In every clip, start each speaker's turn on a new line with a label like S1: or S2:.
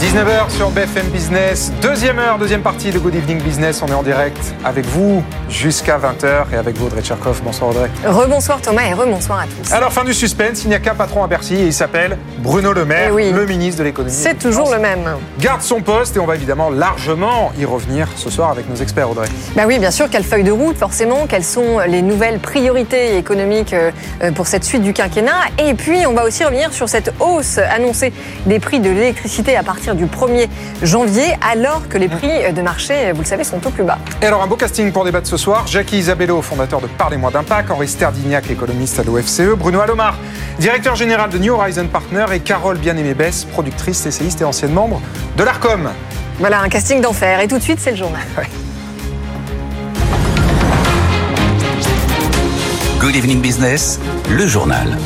S1: 19h sur BFM Business, deuxième heure, deuxième partie de Good Evening Business. On est en direct avec vous jusqu'à 20h et avec vous Audrey Tcherkov. Bonsoir Audrey.
S2: Rebonsoir Thomas et rebonsoir à tous.
S1: Alors fin du suspense, il n'y a qu'un patron à Bercy et il s'appelle Bruno Le Maire,
S2: Eh oui.
S1: le ministre de l'économie.
S2: C'est toujours le même.
S1: Garde son poste et on va évidemment largement y revenir ce soir avec nos experts Audrey.
S2: Bah oui, bien sûr, quelle feuille de route forcément, quelles sont les nouvelles priorités économiques euh, pour cette suite du quinquennat? Et puis on va aussi revenir sur cette hausse annoncée des prix de l'électricité à partir du 1er janvier, alors que les prix de marché, vous le savez, sont au plus bas.
S1: Et alors un beau casting pour débattre ce soir. Jackie Isabello, fondateur de Parlez-moi d'impact, Henri Sterdignac, économiste à l'OFCE, Bruno Alomar, directeur général de New Horizon Partners et Carole Bien-Aimée-Bess, productrice, essayiste et ancienne membre de l'ARCOM.
S2: Voilà, un casting d'enfer. Et tout de suite, c'est le journal.
S3: Good Evening Business, le journal.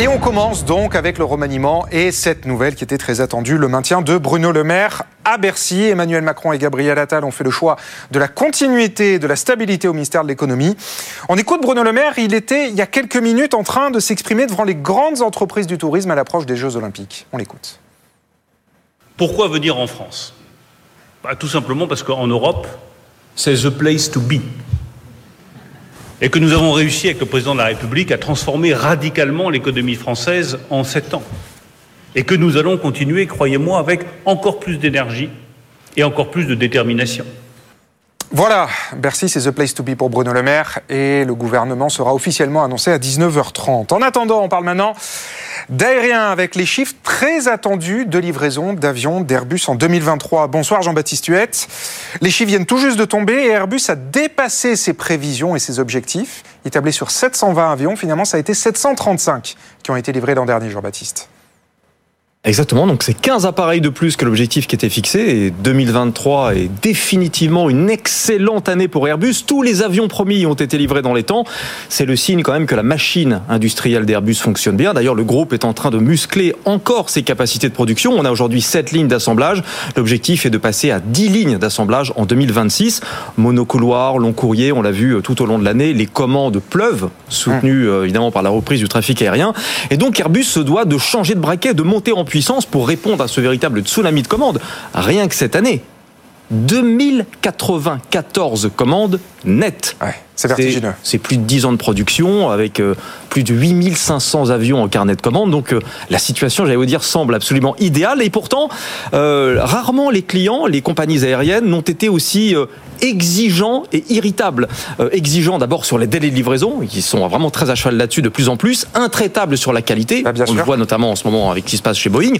S1: Et on commence donc avec le remaniement et cette nouvelle qui était très attendue, le maintien de Bruno Le Maire à Bercy. Emmanuel Macron et Gabriel Attal ont fait le choix de la continuité, de la stabilité au ministère de l'économie. On écoute Bruno Le Maire, il était il y a quelques minutes en train de s'exprimer devant les grandes entreprises du tourisme à l'approche des Jeux Olympiques. On l'écoute.
S4: Pourquoi venir en France? Bah, Tout simplement parce qu'en Europe, c'est the place to be. Et que nous avons réussi avec le président de la République à transformer radicalement l'économie française en sept ans. Et que nous allons continuer, croyez-moi, avec encore plus d'énergie et encore plus de détermination.
S1: Voilà, Bercy, c'est the place to be pour Bruno Le Maire et le gouvernement sera officiellement annoncé à 19h30. En attendant, on parle maintenant d'aérien avec les chiffres très attendus de livraison d'avions d'Airbus en 2023. Bonsoir Jean-Baptiste Huette. Les chiffres viennent tout juste de tomber et Airbus a dépassé ses prévisions et ses objectifs. Il tablait sur 720 avions, finalement ça a été 735 qui ont été livrés l'an dernier, Jean-Baptiste.
S5: Exactement, donc c'est 15 appareils de plus que l'objectif qui était fixé et 2023 est définitivement une excellente année pour Airbus. Tous les avions promis ont été livrés dans les temps. C'est le signe quand même que la machine industrielle d'Airbus fonctionne bien. D'ailleurs, le groupe est en train de muscler encore ses capacités de production. On a aujourd'hui 7 lignes d'assemblage. L'objectif est de passer à 10 lignes d'assemblage en 2026. Monocouloir, long courrier, on l'a vu euh, tout au long de l'année, les commandes pleuvent, soutenues euh, évidemment par la reprise du trafic aérien. Et donc Airbus se doit de changer de braquet, de monter en puissance pour répondre à ce véritable tsunami de commandes. Rien que cette année, 2094 commandes nettes.
S1: C'est vertigineux.
S5: C'est plus de 10 ans de production avec euh, plus de 8500 avions en carnet de commandes. Donc euh, la situation, j'allais vous dire, semble absolument idéale. Et pourtant, euh, rarement les clients, les compagnies aériennes n'ont été aussi euh, exigeants et irritables. Euh, exigeants d'abord sur les délais de livraison, qui sont vraiment très à cheval là-dessus de plus en plus. Intraitables sur la qualité.
S1: Ah, bien
S5: On
S1: sûr.
S5: le voit notamment en ce moment avec ce qui se passe chez Boeing.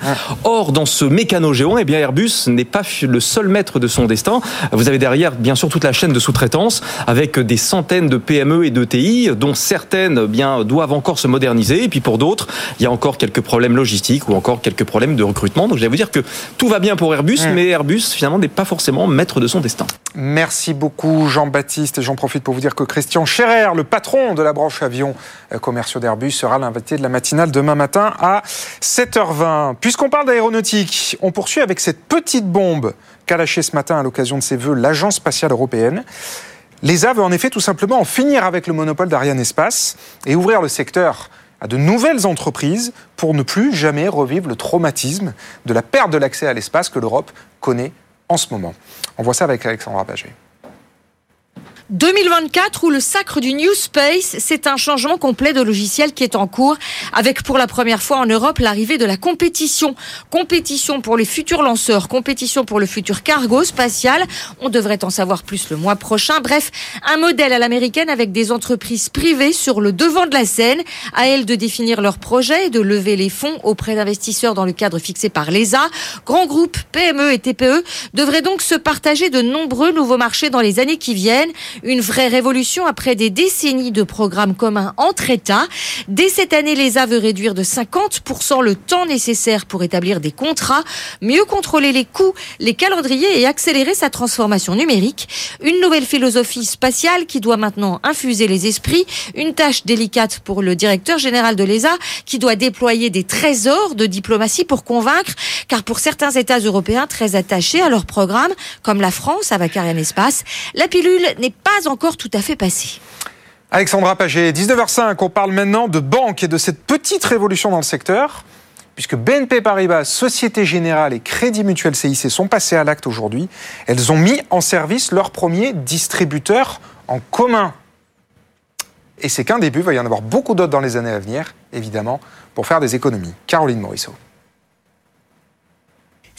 S5: Or, dans ce mécano géant, eh bien Airbus n'est pas le seul maître de son destin. Vous avez derrière, bien sûr, toute la chaîne de sous-traitance avec des centaines de PME et d'ETI, dont certaines eh bien doivent encore se moderniser. Et puis pour d'autres, il y a encore quelques problèmes logistiques ou encore quelques problèmes de recrutement. Donc, je vais vous dire que tout va bien pour Airbus, mais Airbus finalement n'est pas forcément maître de son destin.
S1: Merci beaucoup Jean-Baptiste. Et j'en profite pour vous dire que Christian Scherer, le patron de la branche avions euh, commerciaux d'Airbus, sera l'invité de la matinale demain matin à 7h20. Puisqu'on parle d'aéronautique, on poursuit avec cette petite bombe qu'a lâchée ce matin à l'occasion de ses vœux l'Agence spatiale européenne. L'ESA veut en effet tout simplement en finir avec le monopole d'Ariane Espace et ouvrir le secteur à de nouvelles entreprises pour ne plus jamais revivre le traumatisme de la perte de l'accès à l'espace que l'Europe connaît en ce moment. On voit ça avec Alexandra Baget.
S6: 2024 ou le sacre du New Space, c'est un changement complet de logiciel qui est en cours avec pour la première fois en Europe l'arrivée de la compétition. Compétition pour les futurs lanceurs, compétition pour le futur cargo spatial. On devrait en savoir plus le mois prochain. Bref, un modèle à l'américaine avec des entreprises privées sur le devant de la scène. À elles de définir leurs projets et de lever les fonds auprès d'investisseurs dans le cadre fixé par l'ESA. Grands groupes, PME et TPE devraient donc se partager de nombreux nouveaux marchés dans les années qui viennent. Une vraie révolution après des décennies de programmes communs entre États. Dès cette année, l'ESA veut réduire de 50% le temps nécessaire pour établir des contrats, mieux contrôler les coûts, les calendriers et accélérer sa transformation numérique. Une nouvelle philosophie spatiale qui doit maintenant infuser les esprits. Une tâche délicate pour le directeur général de l'ESA qui doit déployer des trésors de diplomatie pour convaincre, car pour certains États européens très attachés à leur programme, comme la France avec Ariane Espace, la pilule n'est pas encore tout à fait passée.
S1: Alexandra Paget, 19h05, on parle maintenant de banques et de cette petite révolution dans le secteur, puisque BNP Paribas, Société Générale et Crédit Mutuel CIC sont passés à l'acte aujourd'hui. Elles ont mis en service leur premier distributeur en commun. Et c'est qu'un début, il va y en avoir beaucoup d'autres dans les années à venir, évidemment, pour faire des économies. Caroline Morisseau.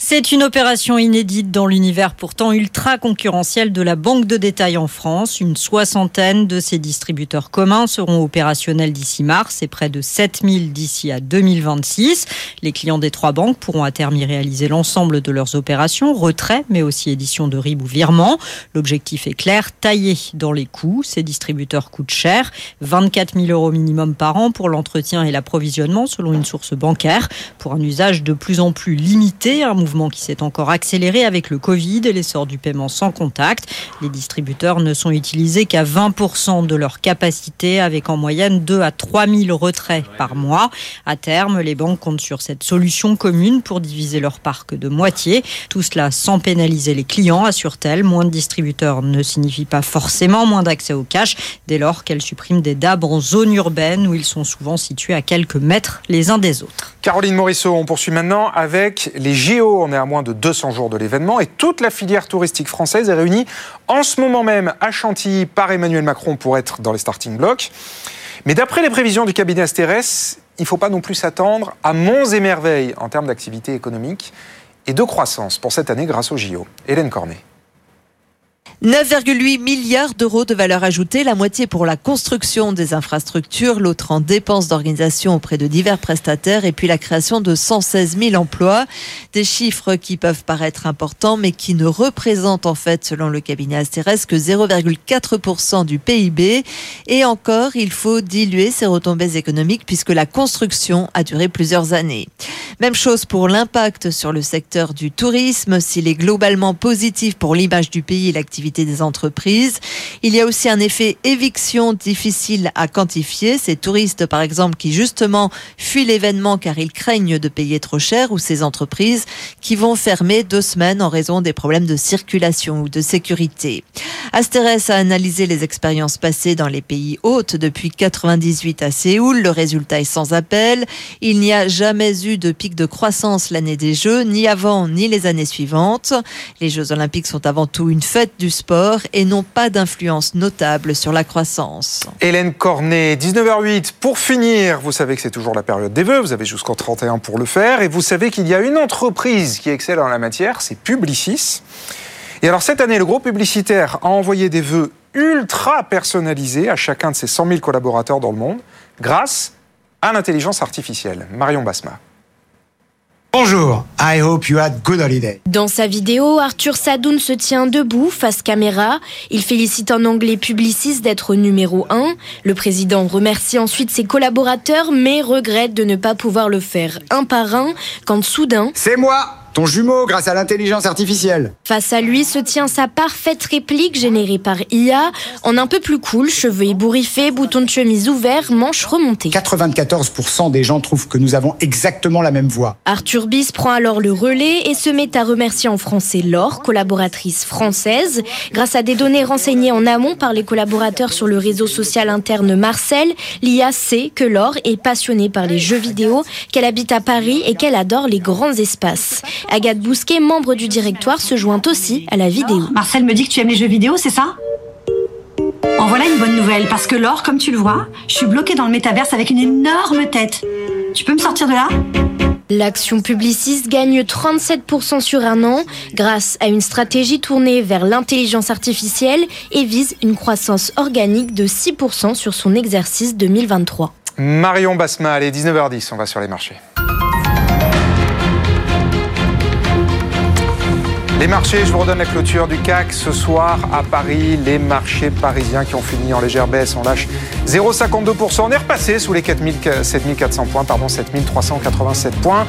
S7: C'est une opération inédite dans l'univers pourtant ultra concurrentiel de la banque de détail en France. Une soixantaine de ces distributeurs communs seront opérationnels d'ici mars et près de 7000 d'ici à 2026. Les clients des trois banques pourront à terme y réaliser l'ensemble de leurs opérations, retrait, mais aussi édition de RIB ou virement. L'objectif est clair, tailler dans les coûts. Ces distributeurs coûtent cher, 24 000 euros minimum par an pour l'entretien et l'approvisionnement selon une source bancaire, pour un usage de plus en plus limité, un mouvement qui s'est encore accéléré avec le Covid et l'essor du paiement sans contact. Les distributeurs ne sont utilisés qu'à 20% de leur capacité, avec en moyenne 2 à 3 000 retraits par mois. À terme, les banques comptent sur cette solution commune pour diviser leur parc de moitié. Tout cela sans pénaliser les clients, assure-t-elle. Moins de distributeurs ne signifie pas forcément moins d'accès au cash, dès lors qu'elle supprime des DAB en zone urbaine où ils sont souvent situés à quelques mètres les uns des autres.
S1: Caroline Morisseau, on poursuit maintenant avec les JO on est à moins de 200 jours de l'événement et toute la filière touristique française est réunie en ce moment même à Chantilly par Emmanuel Macron pour être dans les starting blocks. Mais d'après les prévisions du cabinet Asterès, il ne faut pas non plus s'attendre à monts et merveilles en termes d'activité économique et de croissance pour cette année grâce au JO. Hélène Cornet.
S8: 9,8 milliards d'euros de valeur ajoutée, la moitié pour la construction des infrastructures, l'autre en dépenses d'organisation auprès de divers prestataires et puis la création de 116 000 emplois. Des chiffres qui peuvent paraître importants mais qui ne représentent en fait, selon le cabinet Asterès, que 0,4% du PIB. Et encore, il faut diluer ces retombées économiques puisque la construction a duré plusieurs années. Même chose pour l'impact sur le secteur du tourisme. S'il est globalement positif pour l'image du pays l'activité des entreprises. Il y a aussi un effet éviction difficile à quantifier. Ces touristes, par exemple, qui justement fuient l'événement car ils craignent de payer trop cher ou ces entreprises qui vont fermer deux semaines en raison des problèmes de circulation ou de sécurité. Asterès a analysé les expériences passées dans les pays hôtes depuis 98 à Séoul. Le résultat est sans appel. Il n'y a jamais eu de pic de croissance l'année des Jeux, ni avant ni les années suivantes. Les Jeux olympiques sont avant tout une fête du sport et n'ont pas d'influence notable sur la croissance.
S1: Hélène Cornet, 19h08. Pour finir, vous savez que c'est toujours la période des vœux, vous avez jusqu'en 31 pour le faire, et vous savez qu'il y a une entreprise qui excelle en la matière, c'est Publicis. Et alors cette année, le groupe publicitaire a envoyé des vœux ultra personnalisés à chacun de ses 100 000 collaborateurs dans le monde, grâce à l'intelligence artificielle. Marion Basma.
S9: Bonjour, I hope you had good holiday.
S10: Dans sa vidéo, Arthur Sadoun se tient debout face caméra. Il félicite en anglais Publicis d'être numéro 1. Le président remercie ensuite ses collaborateurs mais regrette de ne pas pouvoir le faire un par un quand soudain...
S9: C'est moi ton jumeau grâce à l'intelligence artificielle.
S10: Face à lui se tient sa parfaite réplique générée par IA, en un peu plus cool, cheveux ébouriffés, boutons de chemise ouverts, manches remontées.
S9: 94% des gens trouvent que nous avons exactement la même voix.
S10: Arthur Bis prend alors le relais et se met à remercier en français Laure, collaboratrice française. Grâce à des données renseignées en amont par les collaborateurs sur le réseau social interne Marcel, l'IA sait que Laure est passionnée par les jeux vidéo, qu'elle habite à Paris et qu'elle adore les grands espaces. Agathe Bousquet, membre du directoire, se joint aussi à la vidéo.
S11: Marcel me dit que tu aimes les jeux vidéo, c'est ça? En voilà une bonne nouvelle, parce que Laure, comme tu le vois, je suis bloquée dans le métaverse avec une énorme tête. Tu peux me sortir de là?
S10: L'action publiciste gagne 37% sur un an grâce à une stratégie tournée vers l'intelligence artificielle et vise une croissance organique de 6% sur son exercice 2023.
S1: Marion Basma, allez, 19h10, on va sur les marchés. Les marchés, je vous redonne la clôture du CAC ce soir à Paris. Les marchés parisiens qui ont fini en légère baisse, on lâche 0,52%. On est repassé sous les 4000, 7400 points, pardon, 7387 points.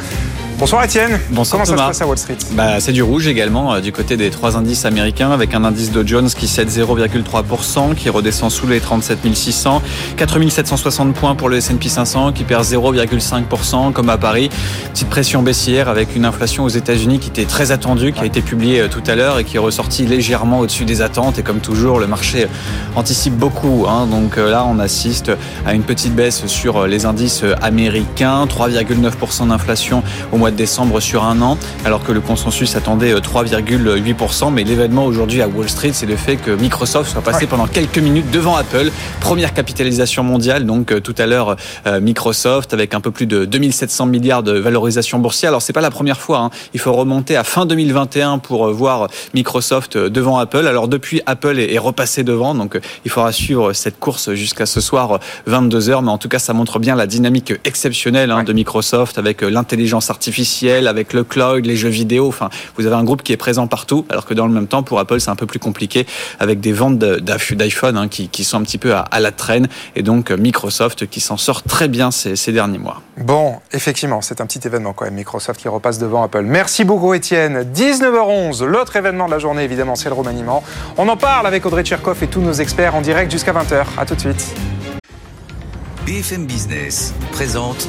S1: Bonsoir Étienne.
S12: Bonsoir
S1: Comment
S12: Thomas.
S1: ça se passe à Wall Street
S12: bah, C'est du rouge également euh, du côté des trois indices américains avec un indice Dow Jones qui cède 0,3%, qui redescend sous les 37 600, 4760 points pour le S&P 500 qui perd 0,5% comme à Paris. Petite pression baissière avec une inflation aux États-Unis qui était très attendue, qui a été publiée euh, tout à l'heure et qui est ressortie légèrement au-dessus des attentes. Et comme toujours, le marché anticipe beaucoup. Hein. Donc euh, là, on assiste à une petite baisse sur les indices américains, 3,9% d'inflation au mois de décembre sur un an, alors que le consensus attendait 3,8%. Mais l'événement aujourd'hui à Wall Street, c'est le fait que Microsoft soit passé pendant quelques minutes devant Apple. Première capitalisation mondiale, donc euh, tout à l'heure euh, Microsoft avec un peu plus de 2700 milliards de valorisation boursière. Alors c'est pas la première fois. Hein. Il faut remonter à fin 2021 pour euh, voir Microsoft euh, devant Apple. Alors depuis, Apple est, repassé devant, donc euh, il faudra suivre cette course jusqu'à ce soir 22 h Mais en tout cas, ça montre bien la dynamique exceptionnelle hein, de Microsoft avec euh, l'intelligence artificielle, avec le cloud, les jeux vidéo. Enfin, vous avez un groupe qui est présent partout, alors que dans le même temps, pour Apple, c'est un peu plus compliqué avec des ventes d'iPhone hein, qui, qui sont un petit peu à, à la traîne et donc Microsoft qui s'en sort très bien ces, ces derniers mois.
S1: Bon, effectivement, c'est un petit événement quand même, Microsoft qui repasse devant Apple. Merci beaucoup Étienne. 19h11, l'autre événement de la journée, évidemment, c'est le remaniement. On en parle avec Audrey Tcherkov et tous nos experts en direct jusqu'à 20h. À tout de suite.
S3: BFM Business présente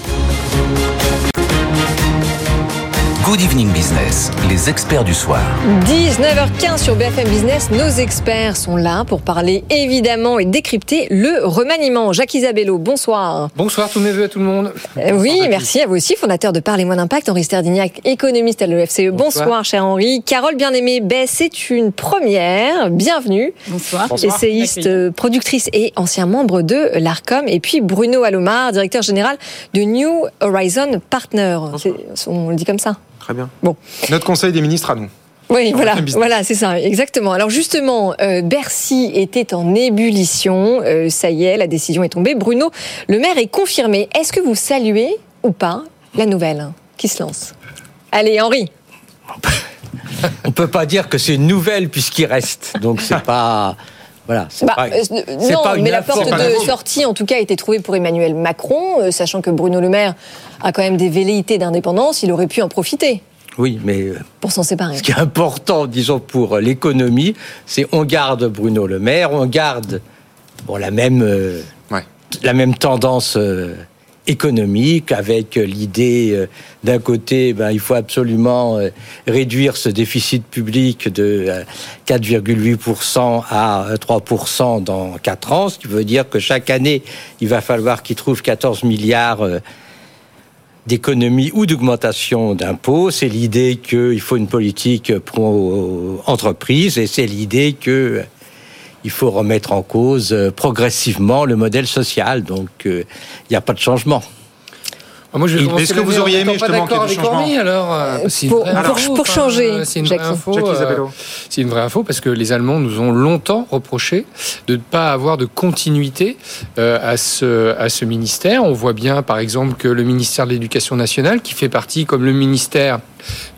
S3: Good Evening Business, les experts du soir.
S2: 19h15 sur BFM Business, nos experts sont là pour parler évidemment et décrypter le remaniement. Jacques Isabello, bonsoir.
S13: Bonsoir, tous mes voeux à tout le monde.
S2: Euh, oui, merci à vous aussi, fondateur de Parlez-moi d'impact, Henri Sterdignac, économiste à l'EFCE. Bonsoir.
S13: Bonsoir.
S2: cher Henri. Carole Bien-Aimée, ben, c'est une première. Bienvenue.
S14: Bonsoir.
S2: Essayiste, euh, productrice et ancien membre de l'ARCOM. Et puis Bruno Alomar, directeur général de New Horizon Partner. On le dit comme ça
S1: Très bien.
S2: Bon.
S1: Notre conseil des ministres à nous.
S2: Oui, voilà, voilà, c'est ça, exactement. Alors justement, euh, Bercy était en ébullition. Euh, ça y est, la décision est tombée. Bruno Le Maire est confirmé. Est-ce que vous saluez ou pas la nouvelle qui se lance? Allez, Henri.
S13: On peut pas dire que c'est une nouvelle puisqu'il reste. Donc c'est pas. Voilà.
S2: Bah,
S13: pas-
S2: euh, non,
S13: pas une
S2: mais la porte de sortie, en tout cas, a été trouvée pour Emmanuel Macron, euh, sachant que Bruno Le Maire a quand même des velléités d'indépendance. Il aurait pu en profiter
S13: Oui, mais euh,
S2: pour s'en séparer.
S13: ce qui est important, disons, pour l'économie, c'est on garde Bruno Le Maire, on garde bon, la, même, euh, la même tendance euh, économique avec euh, l'idée euh, d'un côté, ben, il faut absolument euh, réduire ce déficit public de euh, 4,8% à euh, 3% dans 4 ans, ce qui veut dire que chaque année, il va falloir qu'il trouve 14 milliards euh, d'économie ou d'augmentation d'impôts. C'est l'idée qu'il faut une politique pro-entreprise et c'est l'idée que il faut remettre en cause progressivement le modèle social. Donc, euh, il n'y a pas de changement.
S15: Moi, je commencer
S13: est-ce que vous auriez aimé justement qu'il y ait
S15: alors euh,
S2: Pour-
S15: enfin,
S2: changer,
S15: euh, c'est une vraie info. Euh,
S1: Isabello.
S15: c'est une vraie info parce que les Allemands nous ont longtemps reproché de ne pas avoir de continuité euh, à ce à ce ministère. On voit bien, par exemple, que le ministère de l'Éducation nationale, qui fait partie, comme le ministère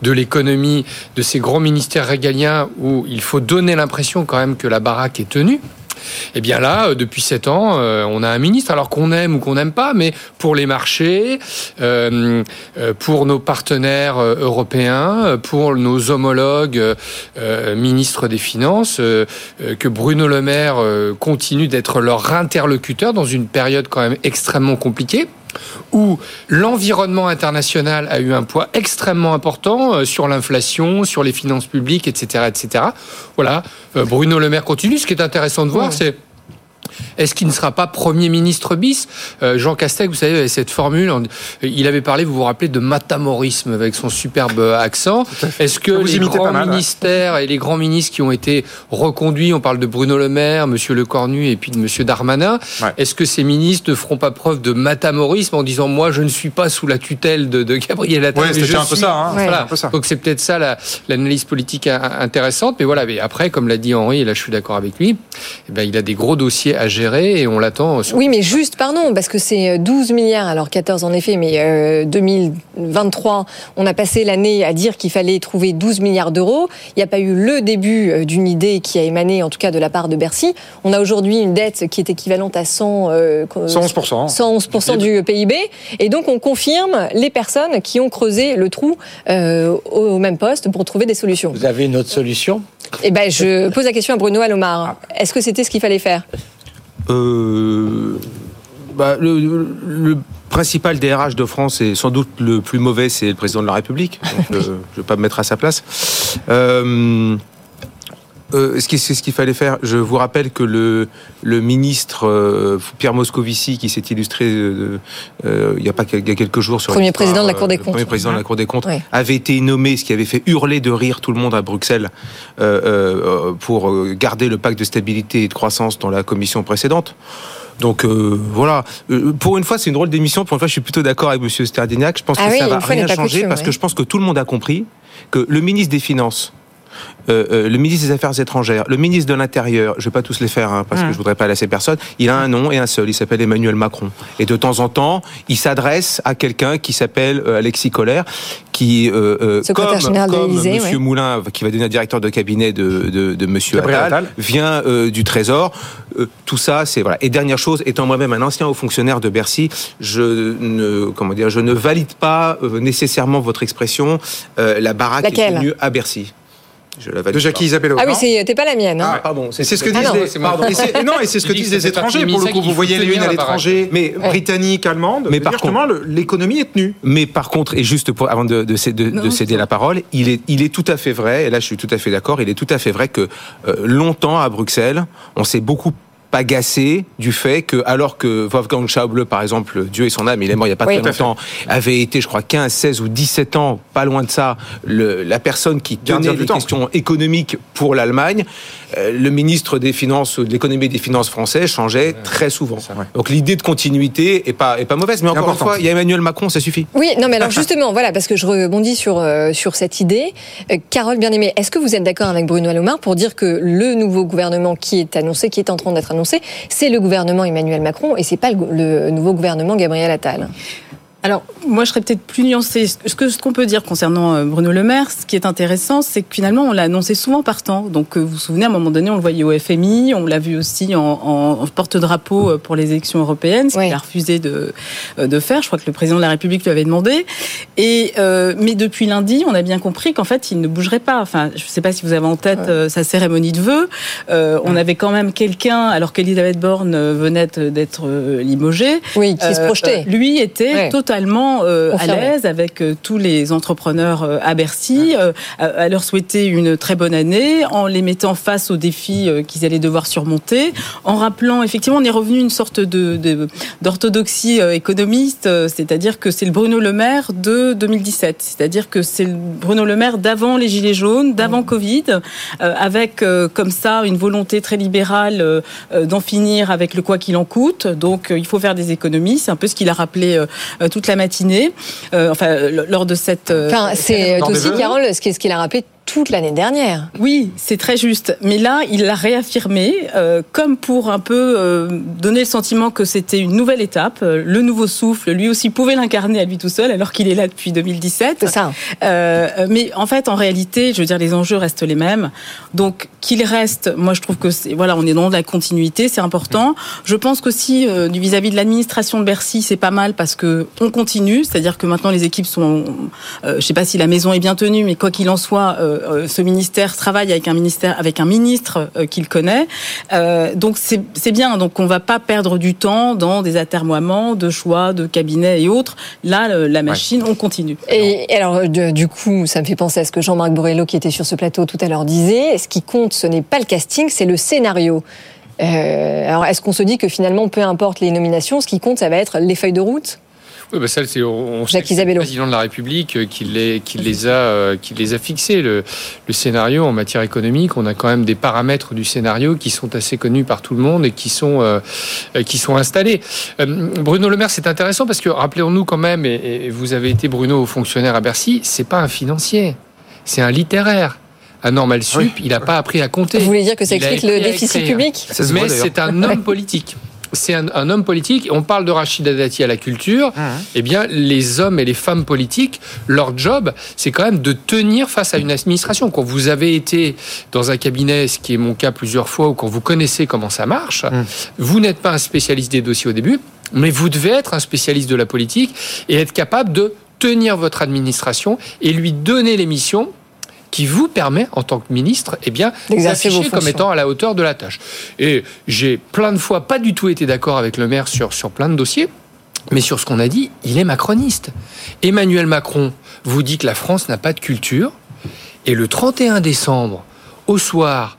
S15: de l'économie, de ces grands ministères régaliens où il faut donner l'impression quand même que la baraque est tenue. Eh bien là, euh, depuis sept ans, euh, on a un ministre, alors qu'on aime ou qu'on n'aime pas, mais pour les marchés, euh, pour nos partenaires européens, pour nos homologues ministres des Finances, que Bruno Le Maire continue d'être leur interlocuteur dans une période quand même extrêmement compliquée où l'environnement international a eu un poids extrêmement important euh, sur l'inflation, sur les finances publiques, etc., etc. Voilà, euh, Bruno Le Maire continue. Ce qui est intéressant de voir, c'est est-ce qu'il ne sera pas Premier ministre bis Euh, Jean Castex, vous savez, avait cette formule, il avait parlé, vous vous rappelez, de matamorisme avec son superbe accent. Est-ce que
S1: Vous
S15: les grands
S1: mal, ouais.
S15: ministères et les grands ministres qui ont été reconduits, on parle de Bruno Le Maire, Monsieur Lecornu et puis de Monsieur Darmanin, est-ce que ces ministres ne feront pas preuve de matamorisme en disant moi je ne suis pas sous la tutelle de, de Gabriel Attal
S1: Ouais, c'était
S15: je
S1: un peu
S15: suis-
S1: ça, hein.
S15: Voilà.
S1: Un peu ça.
S15: Donc c'est peut-être ça la- l'analyse politique in- intéressante, mais voilà. Mais après, comme l'a dit Henri, et là je suis d'accord avec lui, eh ben, il a des gros dossiers à gérer et on l'attend.
S2: Oui, mais juste, pardon, parce que c'est 12 milliards, alors 14 en effet, mais euh, 2023, on a passé l'année à dire qu'il fallait trouver 12 milliards d'euros. Il n'y a pas eu le début euh, d'une idée qui a émané, en tout cas, de la part de Bercy. On a aujourd'hui une dette qui est équivalente à 100, euh,
S1: 111%.
S2: 111% du PIB. Et donc, on confirme les personnes qui ont creusé le trou euh, au même poste pour trouver des solutions.
S13: Vous avez une autre solution?
S2: Eh ben, je pose la question à Bruno Alomar. Est-ce que c'était ce qu'il fallait faire?
S14: Euh, bah, le, le principal DRH de France et sans doute le plus mauvais, c'est le président de la République. Donc, euh, je ne vais pas me mettre à sa place. Euh, euh, ce qui- c'est ce qu'il fallait faire. Je vous rappelle que le, le ministre euh, Pierre Moscovici, qui s'est illustré euh, euh, il y a pas il y a quelques jours sur
S2: Premier président de la Cour des
S14: euh,
S2: comptes.
S14: premier président de la Cour des comptes,
S2: Ouais.
S14: avait été nommé, ce qui avait fait hurler de rire tout le monde à Bruxelles euh, euh, pour garder le pacte de stabilité et de croissance dans la commission précédente. Donc euh, voilà, Euh, pour une fois c'est une drôle d'émission, pour une fois je suis plutôt d'accord avec Monsieur Sterdignac, je pense
S2: Ah
S14: que
S2: oui,
S14: ça va rien changer parce que je pense que tout le monde a compris que le ministre des Finances euh, euh, le ministre des Affaires étrangères, le ministre de l'Intérieur, je vais pas tous les faire hein, parce que
S2: Hum.
S14: je voudrais pas lasser personne, il a un nom et un seul, il s'appelle Emmanuel Macron. Et de temps en temps, il s'adresse à quelqu'un qui s'appelle euh, Alexis Collère, qui, euh, euh, comme, Monsieur
S2: ouais.
S14: Moulin, qui va devenir directeur de cabinet de, de, de Monsieur
S1: Gabriel
S14: Attal,
S1: Attal.
S14: vient euh, du Trésor. Euh, tout ça, c'est voilà. Et dernière chose, étant moi-même un ancien haut fonctionnaire de Bercy, je ne comment dire, je ne valide pas euh, nécessairement votre expression. euh, la baraque
S2: Laquelle?
S14: est tenue à Bercy. Je la
S1: De Jackie. Isabello.
S2: Ah oui, c'est t'es pas la mienne. hein.
S14: Ah, pardon.
S1: C'est ce que
S2: Ah
S1: disent
S2: non.
S1: les, pardon. Et non, et c'est ce que disent
S15: que
S1: les étrangers. Pour le coup, vous voyez les unes à l'étranger, mais britanniques, allemandes.
S14: Mais
S1: Mais
S14: par
S1: justement, le- l'économie est tenue.
S14: Mais par contre, et juste pour, avant de, de, de-
S2: Non,
S14: de céder la parole, il est, il est tout à fait vrai, et là je suis tout à fait d'accord, il est tout à fait vrai que euh, longtemps à Bruxelles, on s'est beaucoup agacé du fait que, alors que Wolfgang Schauble, par exemple, Dieu et son âme, il est mort il n'y a pas
S2: Oui.
S14: très longtemps, avait été, je crois, 15, 16 ou 17 ans, pas loin de ça, le, la personne qui tenait les
S1: temps.
S14: questions économiques pour l'Allemagne, euh, le ministre des Finances, de l'économie et des Finances français changeait très souvent. Donc l'idée de continuité est pas, est pas mauvaise, mais encore une fois, il y a Emmanuel Macron, ça suffit.
S2: Oui, non, mais alors justement, voilà, parce que je rebondis sur, euh, sur cette idée. Euh, Carole Bien-Aimée, est-ce que vous êtes d'accord avec Bruno Alomar pour dire que le nouveau gouvernement qui est annoncé, qui est en train d'être annoncé, c'est le gouvernement Emmanuel Macron et c'est pas le, nouveau gouvernement Gabriel Attal
S16: Alors, moi, je serais peut-être plus nuancée. Ce que ce qu'on peut dire concernant euh, Bruno Le Maire, ce qui est intéressant, c'est que finalement, on l'a annoncé souvent partant. Donc, euh, vous vous souvenez, à un moment donné, on le voyait au FMI, on l'a vu aussi en, en- en porte-drapeau euh, pour les élections européennes, ce qu'il a refusé de, de faire. Je crois que le président de la République lui avait demandé. Et, euh, mais depuis lundi, on a bien compris qu'en fait, il ne bougerait pas. Enfin, je ne sais pas si vous avez en tête euh, sa cérémonie de vœux. Euh, on avait quand même quelqu'un, alors qu'Elisabeth Borne venait d'être limogée.
S2: Oui, qui se projetait.
S16: lui était
S2: Ouais.
S16: totalement euh, à l'aise avec euh, tous les entrepreneurs euh, à Bercy, euh, à, à leur souhaiter une très bonne année, en les mettant face aux défis qu'ils allaient devoir surmonter, en rappelant, effectivement, on est revenu une sorte de d'orthodoxie économiste, c'est-à-dire que c'est le Bruno Le Maire de 2017, c'est-à-dire que c'est le Bruno Le Maire d'avant les Gilets jaunes, d'avant Covid, euh, avec comme ça une volonté très libérale d'en finir avec le quoi qu'il en coûte. Donc il faut faire des économies, c'est un peu ce qu'il a rappelé euh, toute la matinée, euh, enfin lors de cette. euh,
S2: Enfin, c'est aussi,
S16: vœux.
S2: Carole, ce qu'il a rappelé toute l'année dernière.
S16: Oui, c'est très juste. Mais là, il l'a réaffirmé, euh, comme pour un peu euh, donner le sentiment que c'était une nouvelle étape. Euh, le nouveau souffle, lui aussi pouvait l'incarner à lui tout seul, alors qu'il est là depuis 2017.
S2: C'est ça.
S16: Euh, mais en fait, en réalité, je veux dire, les enjeux restent les mêmes. Donc, qu'il reste, moi, je trouve que c'est, voilà, on est dans de la continuité, c'est important. Je pense qu'aussi, euh, du vis-à-vis de l'administration de Bercy, c'est pas mal parce que on continue, c'est-à-dire que maintenant les équipes sont, euh, je sais pas si la maison est bien tenue, mais quoi qu'il en soit, ce ministère travaille avec un ministère, avec un ministre euh, qu'il connaît. Euh, donc c'est bien. Donc on va pas perdre du temps dans des atermoiements de choix, de cabinets et autres. Là, le- la machine, on continue.
S2: Et alors, de- du coup, ça me fait penser à ce que Jean-Marc Borrello, qui était sur ce plateau tout à l'heure, disait. Ce qui compte, ce n'est pas le casting, c'est le scénario. Euh, alors, est-ce qu'on se dit que finalement, peu importe les nominations, ce qui compte, ça va être les feuilles de route?
S15: Oui, bah ça, c'est, on, on sait
S2: Jacques
S15: que c'est le président de la République euh, qui les, qui les a, euh, qui les a fixés. Le, le scénario en matière économique, on a quand même des paramètres du scénario qui sont assez connus par tout le monde et qui sont, euh, qui sont installés. Euh, Bruno Le Maire, c'est intéressant parce que rappelons-nous quand même, et, et vous avez été Bruno fonctionnaire à Bercy, c'est pas un financier, c'est un littéraire. à Normal Sup, il n'a pas appris à compter.
S2: Vous voulez dire que ça explique le déficit public
S1: Ça se
S15: Mais c'est un homme politique. C'est un, un homme politique. On parle de Rachida Dati à la culture. Eh bien, les hommes et les femmes politiques, leur job, c'est quand même de tenir face à une administration. Quand vous avez été dans un cabinet, ce qui est mon cas plusieurs fois, ou quand vous connaissez comment ça marche, vous n'êtes pas un spécialiste des dossiers au début, mais vous devez être un spécialiste de la politique et être capable de tenir votre administration et lui donner les missions qui vous permet, en tant que ministre, eh bien, d'afficher comme étant à la hauteur de la tâche. Et j'ai plein de fois pas du tout été d'accord avec le maire sur, sur plein de dossiers. Mais sur ce qu'on a dit, il est macroniste. Emmanuel Macron vous dit que la France n'a pas de culture. Et le 31 décembre, au soir,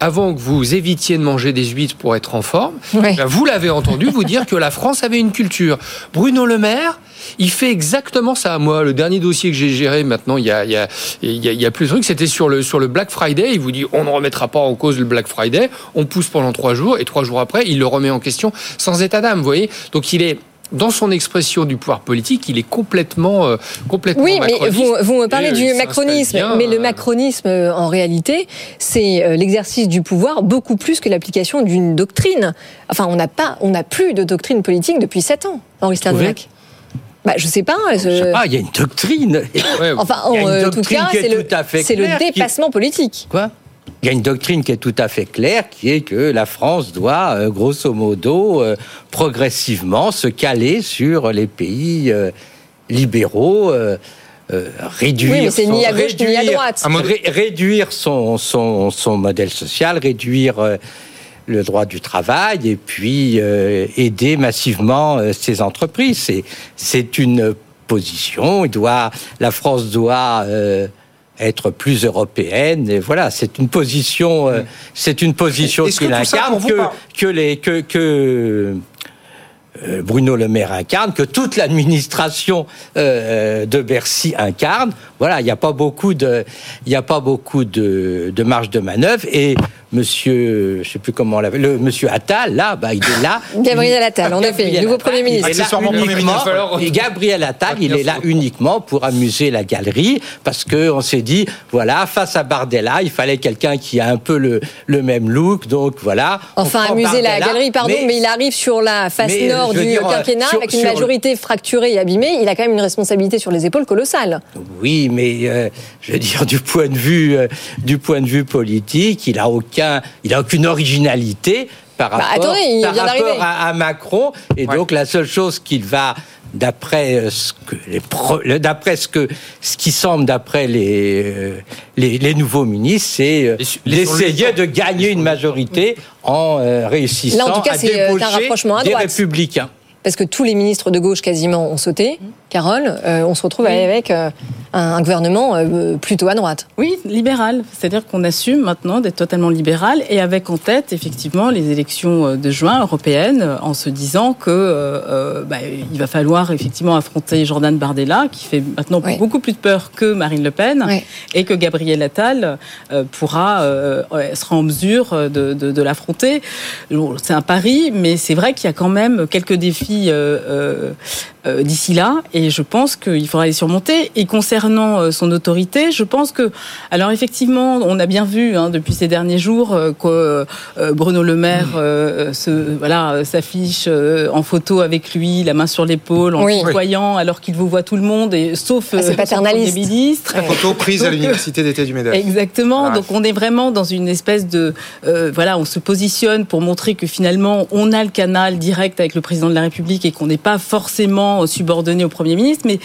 S15: avant que vous évitiez de manger des huîtres pour être en forme, ben, vous l'avez entendu vous dire que la France avait une culture. Bruno Le Maire, il fait exactement ça. Moi, le dernier dossier que j'ai géré maintenant, il y a, il y a, il y a, il y a plus de trucs, c'était sur le, sur le Black Friday. Il vous dit, on ne remettra pas en cause le Black Friday. On pousse pendant trois jours et trois jours après, il le remet en question sans état d'âme. Vous voyez Donc il est dans son expression du pouvoir politique, il est complètement, euh, complètement
S2: Oui, mais vous, vous me parlez
S15: Et, euh,
S2: du macronisme,
S15: bien,
S2: mais le
S15: euh,
S2: macronisme, euh, en réalité, c'est euh, l'exercice du pouvoir beaucoup plus que l'application d'une doctrine. Enfin, on n'a pas, on n'a plus de doctrine politique depuis sept ans, Henri. Bah, je sais pas.
S13: Je sais pas, il y a une doctrine.
S2: Enfin,
S13: une
S2: en, euh, tout cas, c'est le,
S13: qui-
S2: dépassement politique.
S13: Quoi? Il y a une doctrine qui est tout à fait claire, qui est que la France doit, euh, grosso modo, euh, progressivement se caler sur les pays euh, libéraux. euh, euh, réduire
S2: Oui, mais c'est ni à gauche ni à droite.
S13: ré- réduire son, son, son modèle social, réduire euh, le droit du travail et puis euh, aider massivement euh, ces entreprises. C'est, c'est une position. Il doit, la France doit euh, être plus européenne. Et voilà, c'est une position, euh, c'est une position qu'il incarne que, que les que, que euh, Bruno Le Maire incarne, que toute l'administration euh, de Bercy incarne. Voilà, il n'y a pas beaucoup de, il a pas beaucoup de, de marge de manœuvre. Et Monsieur, je sais plus comment on l'appelle, le Monsieur Attal, là, bah, il est là.
S2: Gabriel Attal, en effet, nouveau
S13: Attal,
S2: Premier
S13: il est
S2: ministre.
S13: là uniquement-
S1: ministre.
S13: Et Gabriel Attal, il est là uniquement pour amuser la galerie, parce que on s'est dit, voilà, face à Bardella, il fallait quelqu'un qui a un peu le, le même look, donc voilà.
S2: Enfin, amuser la galerie, pardon, mais, il arrive sur la face
S13: mais,
S2: nord du
S13: dire,
S2: quinquennat
S13: sur-
S2: avec une
S13: sur-
S2: majorité fracturée et abîmée. Il a quand même une responsabilité sur les épaules colossale.
S13: Oui, mais euh, je veux dire du point de vue euh, du point de vue politique, il a aucun, il a aucune originalité par
S2: Bah,
S13: rapport,
S2: attendez, il
S13: par
S2: vient
S13: rapport
S2: d'arriver.
S13: à, à Macron. Et donc la seule chose qu'il va d'après euh, ce que les d'après ce que ce qui semble d'après les, euh, les les nouveaux ministres, c'est euh, d'essayer de gagner une majorité en euh, réussissant
S2: Là, en tout cas,
S13: à
S2: c'est, euh, un
S13: débaucher
S2: rapprochement à
S13: des
S2: droite.
S13: républicains.
S2: Parce que tous les ministres de gauche quasiment ont sauté. Carole, euh, on se retrouve avec euh, un, un gouvernement euh, plutôt à droite.
S16: Oui, libéral. C'est-à-dire qu'on assume maintenant d'être totalement libéral et avec en tête effectivement les élections de juin européennes en se disant que bah, il va falloir effectivement affronter Jordan Bardella qui fait maintenant beaucoup plus de peur que Marine Le Pen et que Gabriel Attal pourra sera en mesure de, de, de l'affronter. C'est un pari, mais c'est vrai qu'il y a quand même quelques défis d'ici là, et je pense qu'il faudra les surmonter. Et concernant euh, son autorité, je pense que, alors effectivement, on a bien vu hein, depuis ces derniers jours euh, que euh, Bruno Le Maire euh, se, voilà, s'affiche en photo avec lui, la main sur l'épaule, en
S2: Oui.
S16: tutoyant, alors qu'il vous voit tout le monde, et sauf
S2: Ah, paternaliste.
S16: Premier ministre.
S1: Photo prise à
S16: Donc,
S1: l'université d'été du Médef.
S16: Exactement.
S1: Ah.
S16: Donc on est vraiment dans une espèce de euh, voilà, on se positionne pour montrer que finalement on a le canal direct avec le président de la République et qu'on n'est pas forcément subordonné au Premier ministre. Mais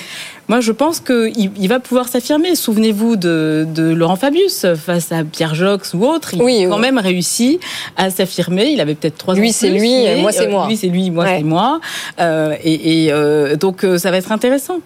S16: moi je pense qu'il il va pouvoir s'affirmer. Souvenez-vous de, de Laurent Fabius face à Pierre Jox ou autre. Il a quand même réussi à s'affirmer. Il avait peut-être trois
S2: Lui,
S16: ans de
S2: c'est lui, moi, c'est
S16: euh,
S2: moi.
S16: Lui c'est lui, moi c'est moi. Euh, et et, euh, donc ça va être intéressant.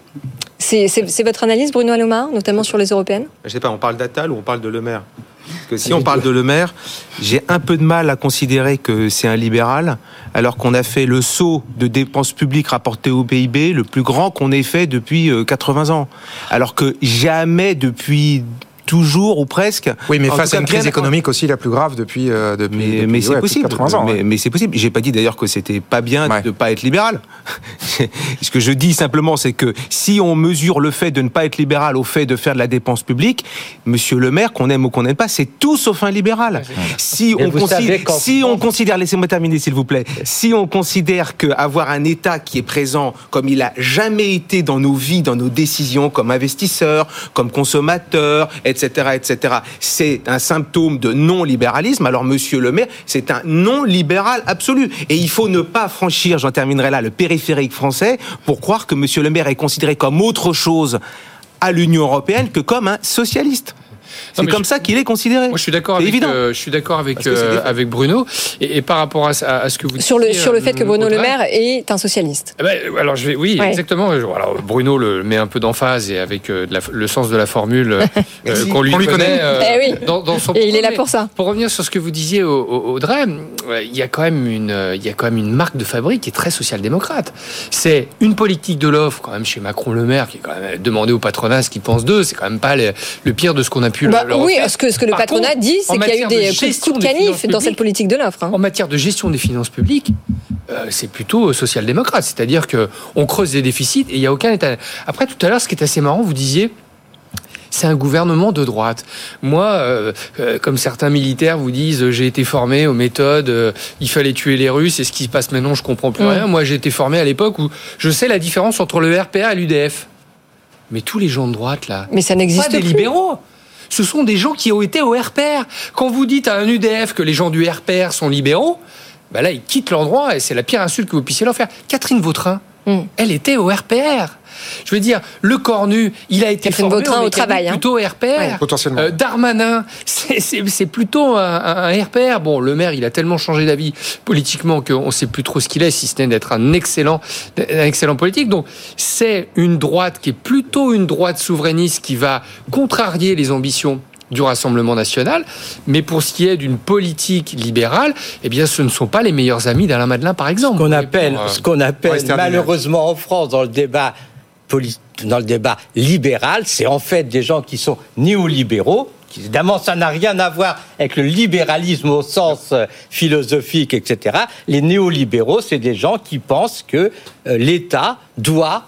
S2: C'est, votre analyse, Bruno Alomar, notamment sur les européennes
S14: Je sais pas, on parle d'Attal ou on parle de Le Maire Parce que si on parle de Le Maire, j'ai un peu de mal à considérer que c'est un libéral, alors qu'on a fait le saut de dépenses publiques rapportées au PIB le plus grand qu'on ait fait depuis euh, 80 ans. Alors que jamais depuis toujours ou presque.
S1: Oui, mais
S14: En
S1: face à une crise
S14: bien-
S1: économique aussi la plus grave depuis. euh, depuis
S14: mais,
S1: depuis,
S14: mais
S1: ouais,
S14: c'est possible.
S1: 80 ans,
S14: mais
S1: ouais.
S14: mais c'est possible. J'ai pas dit d'ailleurs que c'était pas bien de pas être libéral. Ce que je dis simplement, c'est que si on mesure le fait de ne pas être libéral au fait de faire de la dépense publique, Monsieur le Maire, qu'on aime ou qu'on n'aime pas, c'est tout sauf un libéral. Si on considère, si on considère, laissez-moi terminer s'il vous plaît, si on considère qu'avoir un État qui est présent comme il a jamais été dans nos vies, dans nos décisions, comme investisseur, comme consommateur, etc., etc., c'est un symptôme de non-libéralisme. Alors, Monsieur le Maire, c'est un non-libéral absolu. Et il faut ne pas franchir, j'en terminerai là, le périphérique français pour croire que Monsieur le Maire est considéré comme autre chose à l'Union européenne que comme un socialiste. C'est comme
S15: je-
S14: ça qu'il est considéré.
S15: Moi, je suis d'accord avec,
S14: évident.
S15: euh, je suis d'accord avec, euh, avec Bruno. Et, et par rapport à, à- à ce que vous
S2: Sur le, sur le
S15: euh,
S2: fait que Bruno Le Maire est un socialiste.
S15: eh ben, alors je vais, oui,
S2: Ouais.
S15: exactement. Alors Bruno le met un peu d'emphase et avec euh, de la- le sens de la formule euh, qu'on lui,
S2: On lui
S15: connaît.
S2: connaît.
S15: euh,
S2: Eh oui.
S15: dans, dans son
S2: Et il est là pour ça.
S15: Pour revenir sur ce que vous disiez, au- au- Audrey, il y a quand même une, il y a quand même une marque de fabrique qui est très social-démocrate. C'est une politique de l'offre quand même chez Macron le Maire qui est quand même demandé au patronat ce qu'il pense d'eux. C'est quand même pas le, le pire de ce qu'on a pu
S2: Bah, oui, ce que, ce que le
S15: Par
S2: patronat
S15: contre,
S2: dit, c'est qu'il y a eu des
S15: de
S2: coups de, canif dans cette politique de l'offre. hein.
S15: en matière de gestion des finances publiques, euh, c'est plutôt social-démocrate. C'est-à-dire que on creuse des déficits et il n'y a aucun état. Après, tout à l'heure, ce qui est assez marrant, vous disiez. C'est un gouvernement de droite. Moi, euh, euh, comme certains militaires vous disent, euh, j'ai été formé aux méthodes, il fallait tuer les Russes, et ce qui se passe maintenant, je comprends plus
S2: Mm.
S15: rien. Moi, j'ai été formé à l'époque où je sais la différence entre le RPA et l'UDF. Mais tous les gens de droite, là,
S2: Mais ça n'existe
S15: pas des
S2: plus.
S15: libéraux. Ce sont des gens qui ont été au RPR. Quand vous dites à un UDF que les gens du RPR sont libéraux, bah là, ils quittent l'endroit et c'est la pire insulte que vous puissiez leur faire. Catherine Vautrin,
S2: Hmm.
S15: elle était au RPR. Je veux dire, le cornu, il a été formé
S2: Vautrin au travail, hein.
S15: plutôt au RPR.
S2: Ouais.
S1: Potentiellement.
S15: Euh, Darmanin, c'est- plutôt un, RPR. Bon, le maire, il a tellement changé d'avis politiquement qu'on ne sait plus trop ce qu'il est, si ce n'est d'être un excellent, un excellent politique. Donc, c'est une droite qui est plutôt une droite souverainiste qui va contrarier les ambitions du Rassemblement national, mais pour ce qui est d'une politique libérale, eh bien, ce ne sont pas les meilleurs amis d'Alain Madelin, par exemple.
S13: Ce qu'on appelle, ce qu'on appelle malheureusement en France dans le débat dans le débat libéral, c'est en fait des gens qui sont néolibéraux. Évidemment, ça n'a rien à voir avec le libéralisme au sens euh, philosophique, etc. Les néolibéraux, c'est des gens qui pensent que euh, l'État doit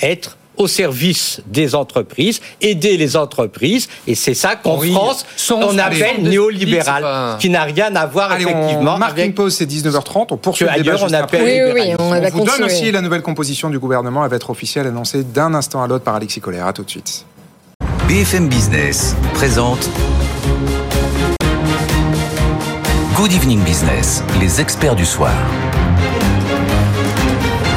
S13: être au service des entreprises, aider les entreprises, et c'est ça qu'en France,
S15: sans
S13: on appelle néolibéral,
S15: pas-
S13: qui n'a rien à voir
S1: Allez,
S13: effectivement
S1: on marque
S13: avec
S1: une pause, c'est 19h30. On poursuit le débat
S13: on
S1: après.
S13: appelle
S2: Oui, oui, oui, on va
S1: vous donne aussi la nouvelle composition du gouvernement. Elle va être officielle, annoncée d'un instant à l'autre par Alexis Collère. À tout de suite.
S3: BFM Business présente Good Evening Business, les experts du soir.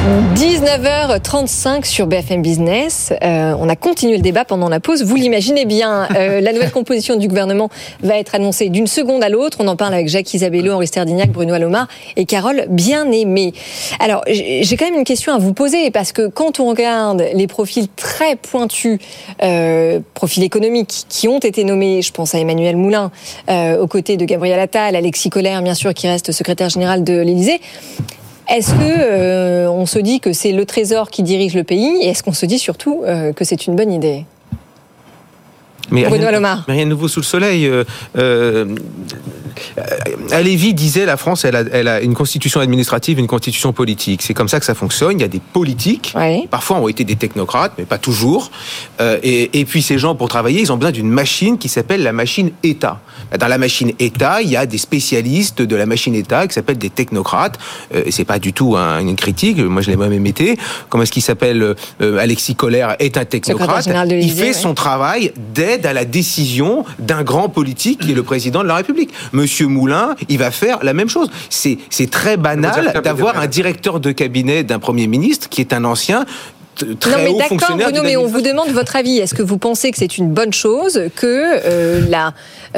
S2: 19h35 sur BFM Business. Euh, on a continué le débat pendant la pause. Vous l'imaginez bien, euh, la nouvelle composition du gouvernement va être annoncée d'une seconde à l'autre. On en parle avec Jacques Isabello, Henri Sterdignac, Bruno Alomar et Carole Bien-Aimée. Alors, j'ai j'ai quand même une question à vous poser parce que quand on regarde les profils très pointus, euh, profils économiques qui ont été nommés, je pense à Emmanuel Moulin, euh, aux côtés de Gabriel Attal, Alexis Collère, bien sûr, qui reste secrétaire général de l'Élysée. Est-ce que euh, on se dit que c'est le Trésor qui dirige le pays et est-ce qu'on se dit surtout euh, que c'est une bonne idée?
S14: Mais
S2: Bruno
S14: rien, mais rien de nouveau sous le soleil. Euh, euh, euh, Lévy disait la France, elle a, elle a une constitution administrative, une constitution politique. C'est comme ça que ça fonctionne. Il y a des politiques, parfois ont été des technocrates, mais pas toujours. Euh, et, et puis ces gens, pour travailler, ils ont besoin d'une machine qui s'appelle la machine État. Dans la machine État, il y a des spécialistes de la machine État qui s'appellent des technocrates. Euh, et c'est pas du tout un- une critique. Moi, je l'ai même été. Comment est-ce qu'il s'appelle euh, Alexis Collère est un technocrate. Il fait
S2: ouais.
S14: son travail d'aide à la décision d'un grand politique qui est le président de la République. Monsieur Moulin, il va faire la même chose. C'est très banal d'avoir un directeur de cabinet d'un premier ministre qui est un ancien très
S2: non mais d'accord Bruno, mais on vous demande votre avis. Est-ce que vous pensez que c'est une bonne chose que euh, la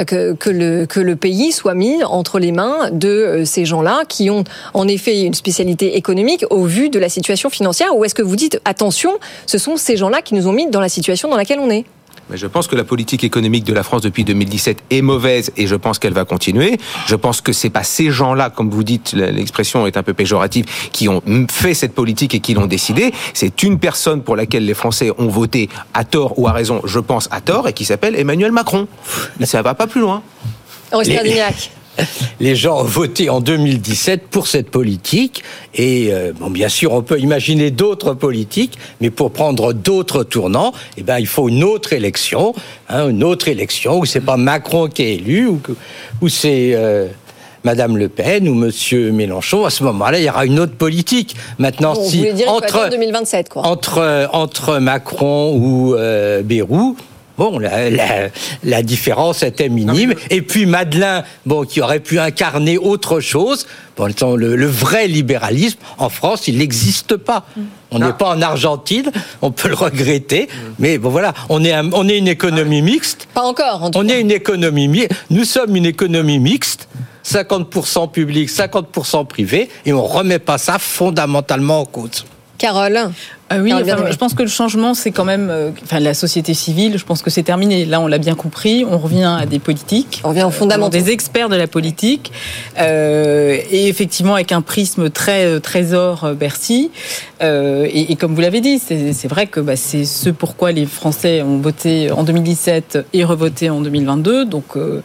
S2: que, que le que le pays soit mis entre les mains de euh, ces gens-là qui ont en effet une spécialité économique au vu de la situation financière? Ou est-ce que vous dites attention, ce sont ces gens-là qui nous ont mis dans la situation dans laquelle on est?
S14: Mais je pense que la politique économique de la France depuis 2017 est mauvaise et je pense qu'elle va continuer. Je pense que c'est pas ces gens-là, comme vous dites, l'expression est un peu péjorative, qui ont fait cette politique et qui l'ont décidé. C'est une personne pour laquelle les Français ont voté à tort ou à raison, je pense à tort, et qui s'appelle Emmanuel Macron. Ça va pas plus loin.
S2: Augustin
S13: Les-. Les gens ont voté en 2017 pour cette politique et euh, bon, bien sûr on peut imaginer d'autres politiques, mais pour prendre d'autres tournants, eh ben il faut une autre élection, hein, une autre élection où c'est pas Macron qui est élu ou que- où c'est euh, Madame Le Pen ou Monsieur Mélenchon. À ce moment-là, il y aura une autre politique. Maintenant,
S2: Bon,
S13: si
S2: dire
S13: entre
S2: attendre 2027, quoi.
S13: entre, entre Macron ou euh, Bayrou, bon, la, la, la différence était minime. Et puis Madeleine, bon, qui aurait pu incarner autre chose. Bon, le, vrai libéralisme, en France, il n'existe pas. On n'est pas en Argentine, on peut le regretter, mais bon voilà, on est, un- on est une économie mixte.
S2: Pas encore, en tout
S13: On est une économie, mi- nous sommes une économie mixte, 50% public, 50% privé, et on remet pas ça fondamentalement en cause.
S2: Carole.
S16: Ah oui, enfin, je pense que le changement, c'est quand même, euh, enfin, la société civile. Je pense que c'est terminé. Là, on l'a bien compris. On revient à des politiques.
S2: On revient aux fondamentaux.
S16: Des experts de la politique, euh, et effectivement avec un prisme très euh, trésor euh, Bercy. Euh, et, et comme vous l'avez dit, c'est vrai que bah, c'est ce pourquoi les Français ont voté en 2017 et revoté en 2022. Donc euh,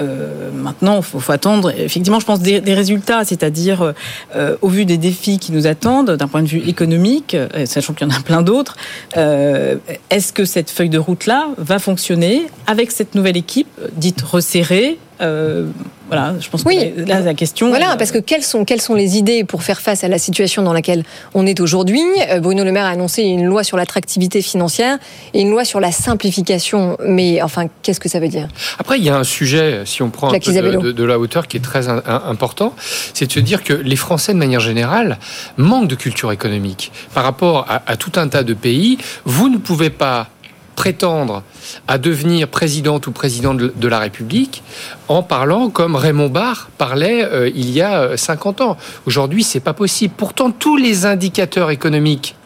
S16: euh, maintenant, il faut, faut attendre. Effectivement, je pense des, des résultats, c'est-à-dire euh, au vu des défis qui nous attendent d'un point de vue économique, euh, sachant qu'il y en a plein d'autres. euh, Est-ce que cette feuille de route-là va fonctionner avec cette nouvelle équipe dite resserrée euh, Voilà, je pense
S2: Oui.
S16: que là, la question.
S2: Voilà,
S16: elle-
S2: parce que quelles sont, quelles sont les idées pour faire face à la situation dans laquelle on est aujourd'hui? Euh, Bruno Le Maire a annoncé une loi sur l'attractivité financière et une loi sur la simplification. Mais enfin, qu'est-ce que ça veut dire?
S15: Après, il y a un sujet, si on prend un peu de,
S2: Isabello.
S15: de- de la hauteur, qui est très un- un- important, c'est de se dire que les Français, de manière générale, manquent de culture économique. Par rapport à, à tout un tas de pays, vous ne pouvez pas prétendre à devenir présidente ou président de, la République en parlant comme Raymond Barre parlait euh, il y a euh, 50 ans. Aujourd'hui, c'est pas possible. Pourtant, tous les indicateurs économiques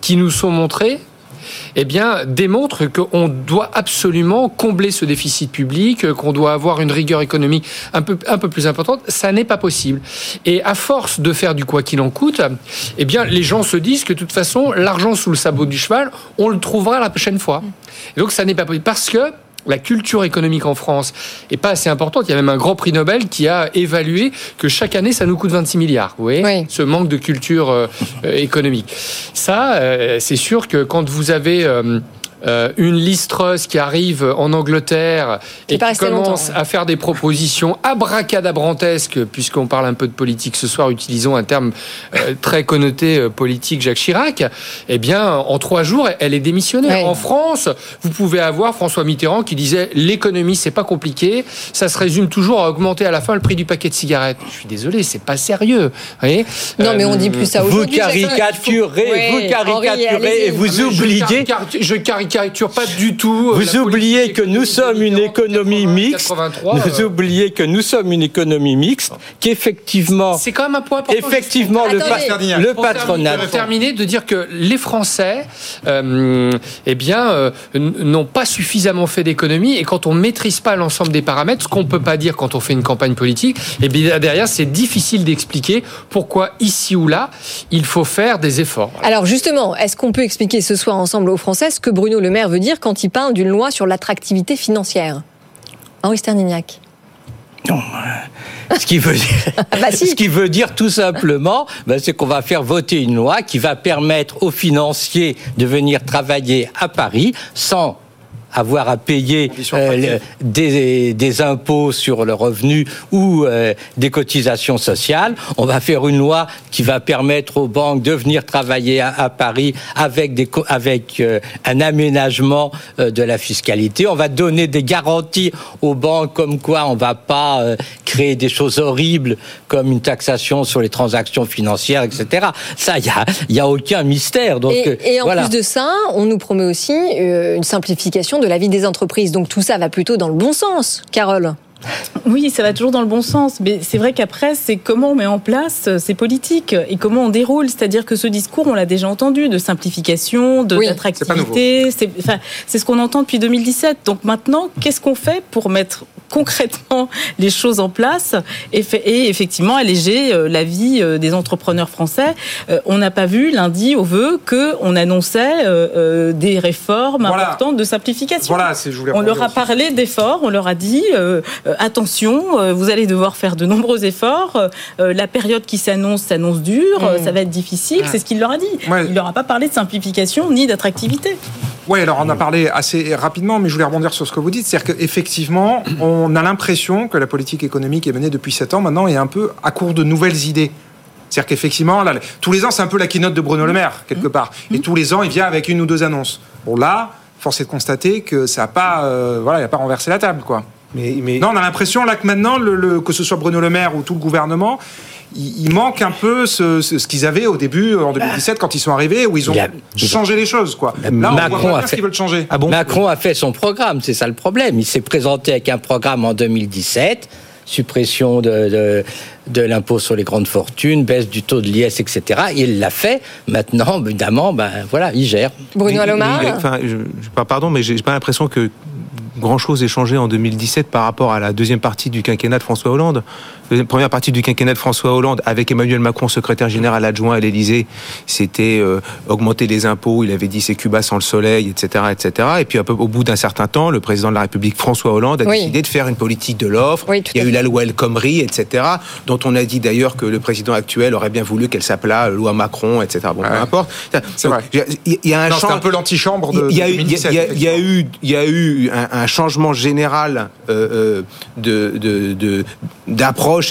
S15: qui nous sont montrés eh bien, démontre qu'on doit absolument combler ce déficit public, euh, qu'on doit avoir une rigueur économique un peu, un peu plus importante. Ça n'est pas possible. Et à force de faire du quoi qu'il en coûte, eh bien, les gens se disent que de toute façon, l'argent sous le sabot du cheval, on le trouvera la prochaine fois. Et donc, ça n'est pas possible. Parce que la culture économique en France est pas assez importante. Il y a même un grand prix Nobel qui a évalué que chaque année, ça nous coûte 26 milliards. Vous voyez Ce manque de culture euh, euh, économique. Ça, euh, c'est sûr que quand vous avez... euh, une Liz Truss qui arrive en Angleterre
S2: Qui
S15: et qui commence
S2: longtemps,
S15: à faire des propositions abracadabrantesques, puisqu'on parle un peu de politique ce soir, utilisons un terme euh, très connoté euh, politique, Jacques Chirac, eh bien, en trois jours, elle est démissionnée.
S2: Ouais.
S15: En France, vous pouvez avoir François Mitterrand qui disait l'économie, c'est pas compliqué, ça se résume toujours à augmenter à la fin le prix du paquet de cigarettes. Je suis désolé, c'est pas sérieux. Vous voyez?
S2: Non, mais on dit plus ça
S13: Vous
S2: aujourd'hui. Jacques.
S13: caricaturez,
S2: Ouais,
S13: vous caricaturez et vous
S15: je
S13: oubliez.
S15: caricature- Je caricature pas du tout. euh,
S13: Vous
S15: la
S13: oubliez que nous sommes une économie mixte.
S15: 83,
S13: Vous
S15: euh.
S13: oubliez que nous sommes une économie mixte, qu'effectivement,
S15: C'est quand même un point important.
S13: effectivement, le, pa-
S2: Attendez.
S13: le
S15: Pour
S13: patronat.
S15: pour terminer, de dire que les Français, euh, eh bien, euh, n'ont pas suffisamment fait d'économie et quand on maîtrise pas l'ensemble des paramètres, ce qu'on peut pas dire quand on fait une campagne politique, eh bien derrière c'est difficile d'expliquer pourquoi ici ou là il faut faire des efforts.
S2: Alors justement, est-ce qu'on peut expliquer ce soir ensemble aux Français ce que Bruno Le Maire veut dire quand il parle d'une loi sur l'attractivité financière Henri Sterdignac.
S13: Ce qui veut dire,
S2: Ah bah si.
S13: ce qui veut dire tout simplement, ben, c'est qu'on va faire voter une loi qui va permettre aux financiers de venir travailler à Paris sans avoir à payer euh, des, des impôts sur le revenu ou euh, des cotisations sociales. On va faire une loi qui va permettre aux banques de venir travailler à, à Paris avec, des, co- avec euh, un aménagement de la fiscalité. On va donner des garanties aux banques comme quoi on va pas créer des choses horribles comme une taxation sur les transactions financières, etc. Ça, il y a, y a aucun mystère. Donc, euh,
S2: Et, et en
S13: voilà.
S2: plus de ça, on nous promet aussi euh, une simplification de la vie des entreprises. Donc tout ça va plutôt dans le bon sens, Carole.
S16: Oui, ça va toujours dans le bon sens, mais c'est vrai qu'après, c'est comment on met en place euh, ces politiques et comment on déroule. C'est-à-dire que ce discours, on l'a déjà entendu, de simplification, de
S2: Oui.
S16: d'attractivité. C'est enfin, ce qu'on entend depuis 2017. Donc maintenant, qu'est-ce qu'on fait pour mettre concrètement les choses en place et, fait- et effectivement alléger euh, la vie euh, des entrepreneurs français? Euh, On n'a pas vu lundi au vœu que on annonçait euh, des réformes
S1: Voilà.
S16: importantes de simplification.
S1: Voilà, je voulais
S16: On leur a parlé d'efforts, on leur a dit euh, attention, euh, vous allez devoir faire de nombreux efforts. euh, euh, la période qui s'annonce s'annonce dure, euh, ça va être difficile. C'est ce qu'il leur a dit. Il leur a pas parlé de simplification ni d'attractivité.
S1: Oui, alors on a parlé assez rapidement, mais je voulais rebondir sur ce que vous dites. C'est-à-dire qu'effectivement, on a l'impression que la politique économique est menée depuis 7 ans maintenant est un peu à court de nouvelles idées. C'est-à-dire qu'effectivement, là, tous les ans, c'est un peu la keynote de Bruno Le Maire, quelque part. Et tous les ans, il vient avec une ou deux annonces. Bon, là, force est de constater que ça n'a pas, euh, voilà, il a pas renversé la table, quoi.
S14: Mais, mais...
S1: Non, on a l'impression là que maintenant, le, le- que ce soit Bruno Le Maire ou tout le gouvernement, il, il manque un peu ce, ce- ce qu'ils avaient au début, en 2017, quand ils sont arrivés, où ils ont
S13: Il a-
S1: changé les choses, quoi. Là, on voit
S13: Macron
S1: pas
S13: a fait-
S1: qu'ils veulent changer.
S13: Macron a fait son programme, c'est ça le problème. Il s'est présenté avec un programme en 2017, suppression de, de, de l'impôt sur les grandes fortunes, baisse du taux de l'IS, etc. Il l'a fait. Maintenant, évidemment, ben voilà, il gère.
S2: Bruno Alomar
S14: enfin, pardon, mais j'ai pas l'impression que grand chose ait changé en 2017 par rapport à la deuxième partie du quinquennat de François Hollande. La première partie du quinquennat de François Hollande, avec Emmanuel Macron, secrétaire général adjoint à l'Élysée, c'était euh, augmenter les impôts. Il avait dit c'est Cuba sans le soleil, etc., etc. Et puis un peu, au bout d'un certain temps, le président de la République François Hollande a
S2: Oui.
S14: décidé de faire une politique de l'offre.
S2: Oui,
S14: Il y a eu la loi El Khomri, etc., dont on a dit d'ailleurs que le président actuel aurait bien voulu qu'elle s'appelât loi Macron, etc. Bon, peu importe.
S1: C'est vrai.
S14: Il y a un
S1: Non,
S14: change-
S1: un peu l'antichambre de,
S14: il y a eu, il y a-
S1: 2017,
S14: il y a- il y a eu, il y a eu un, un changement général euh, euh, de, de-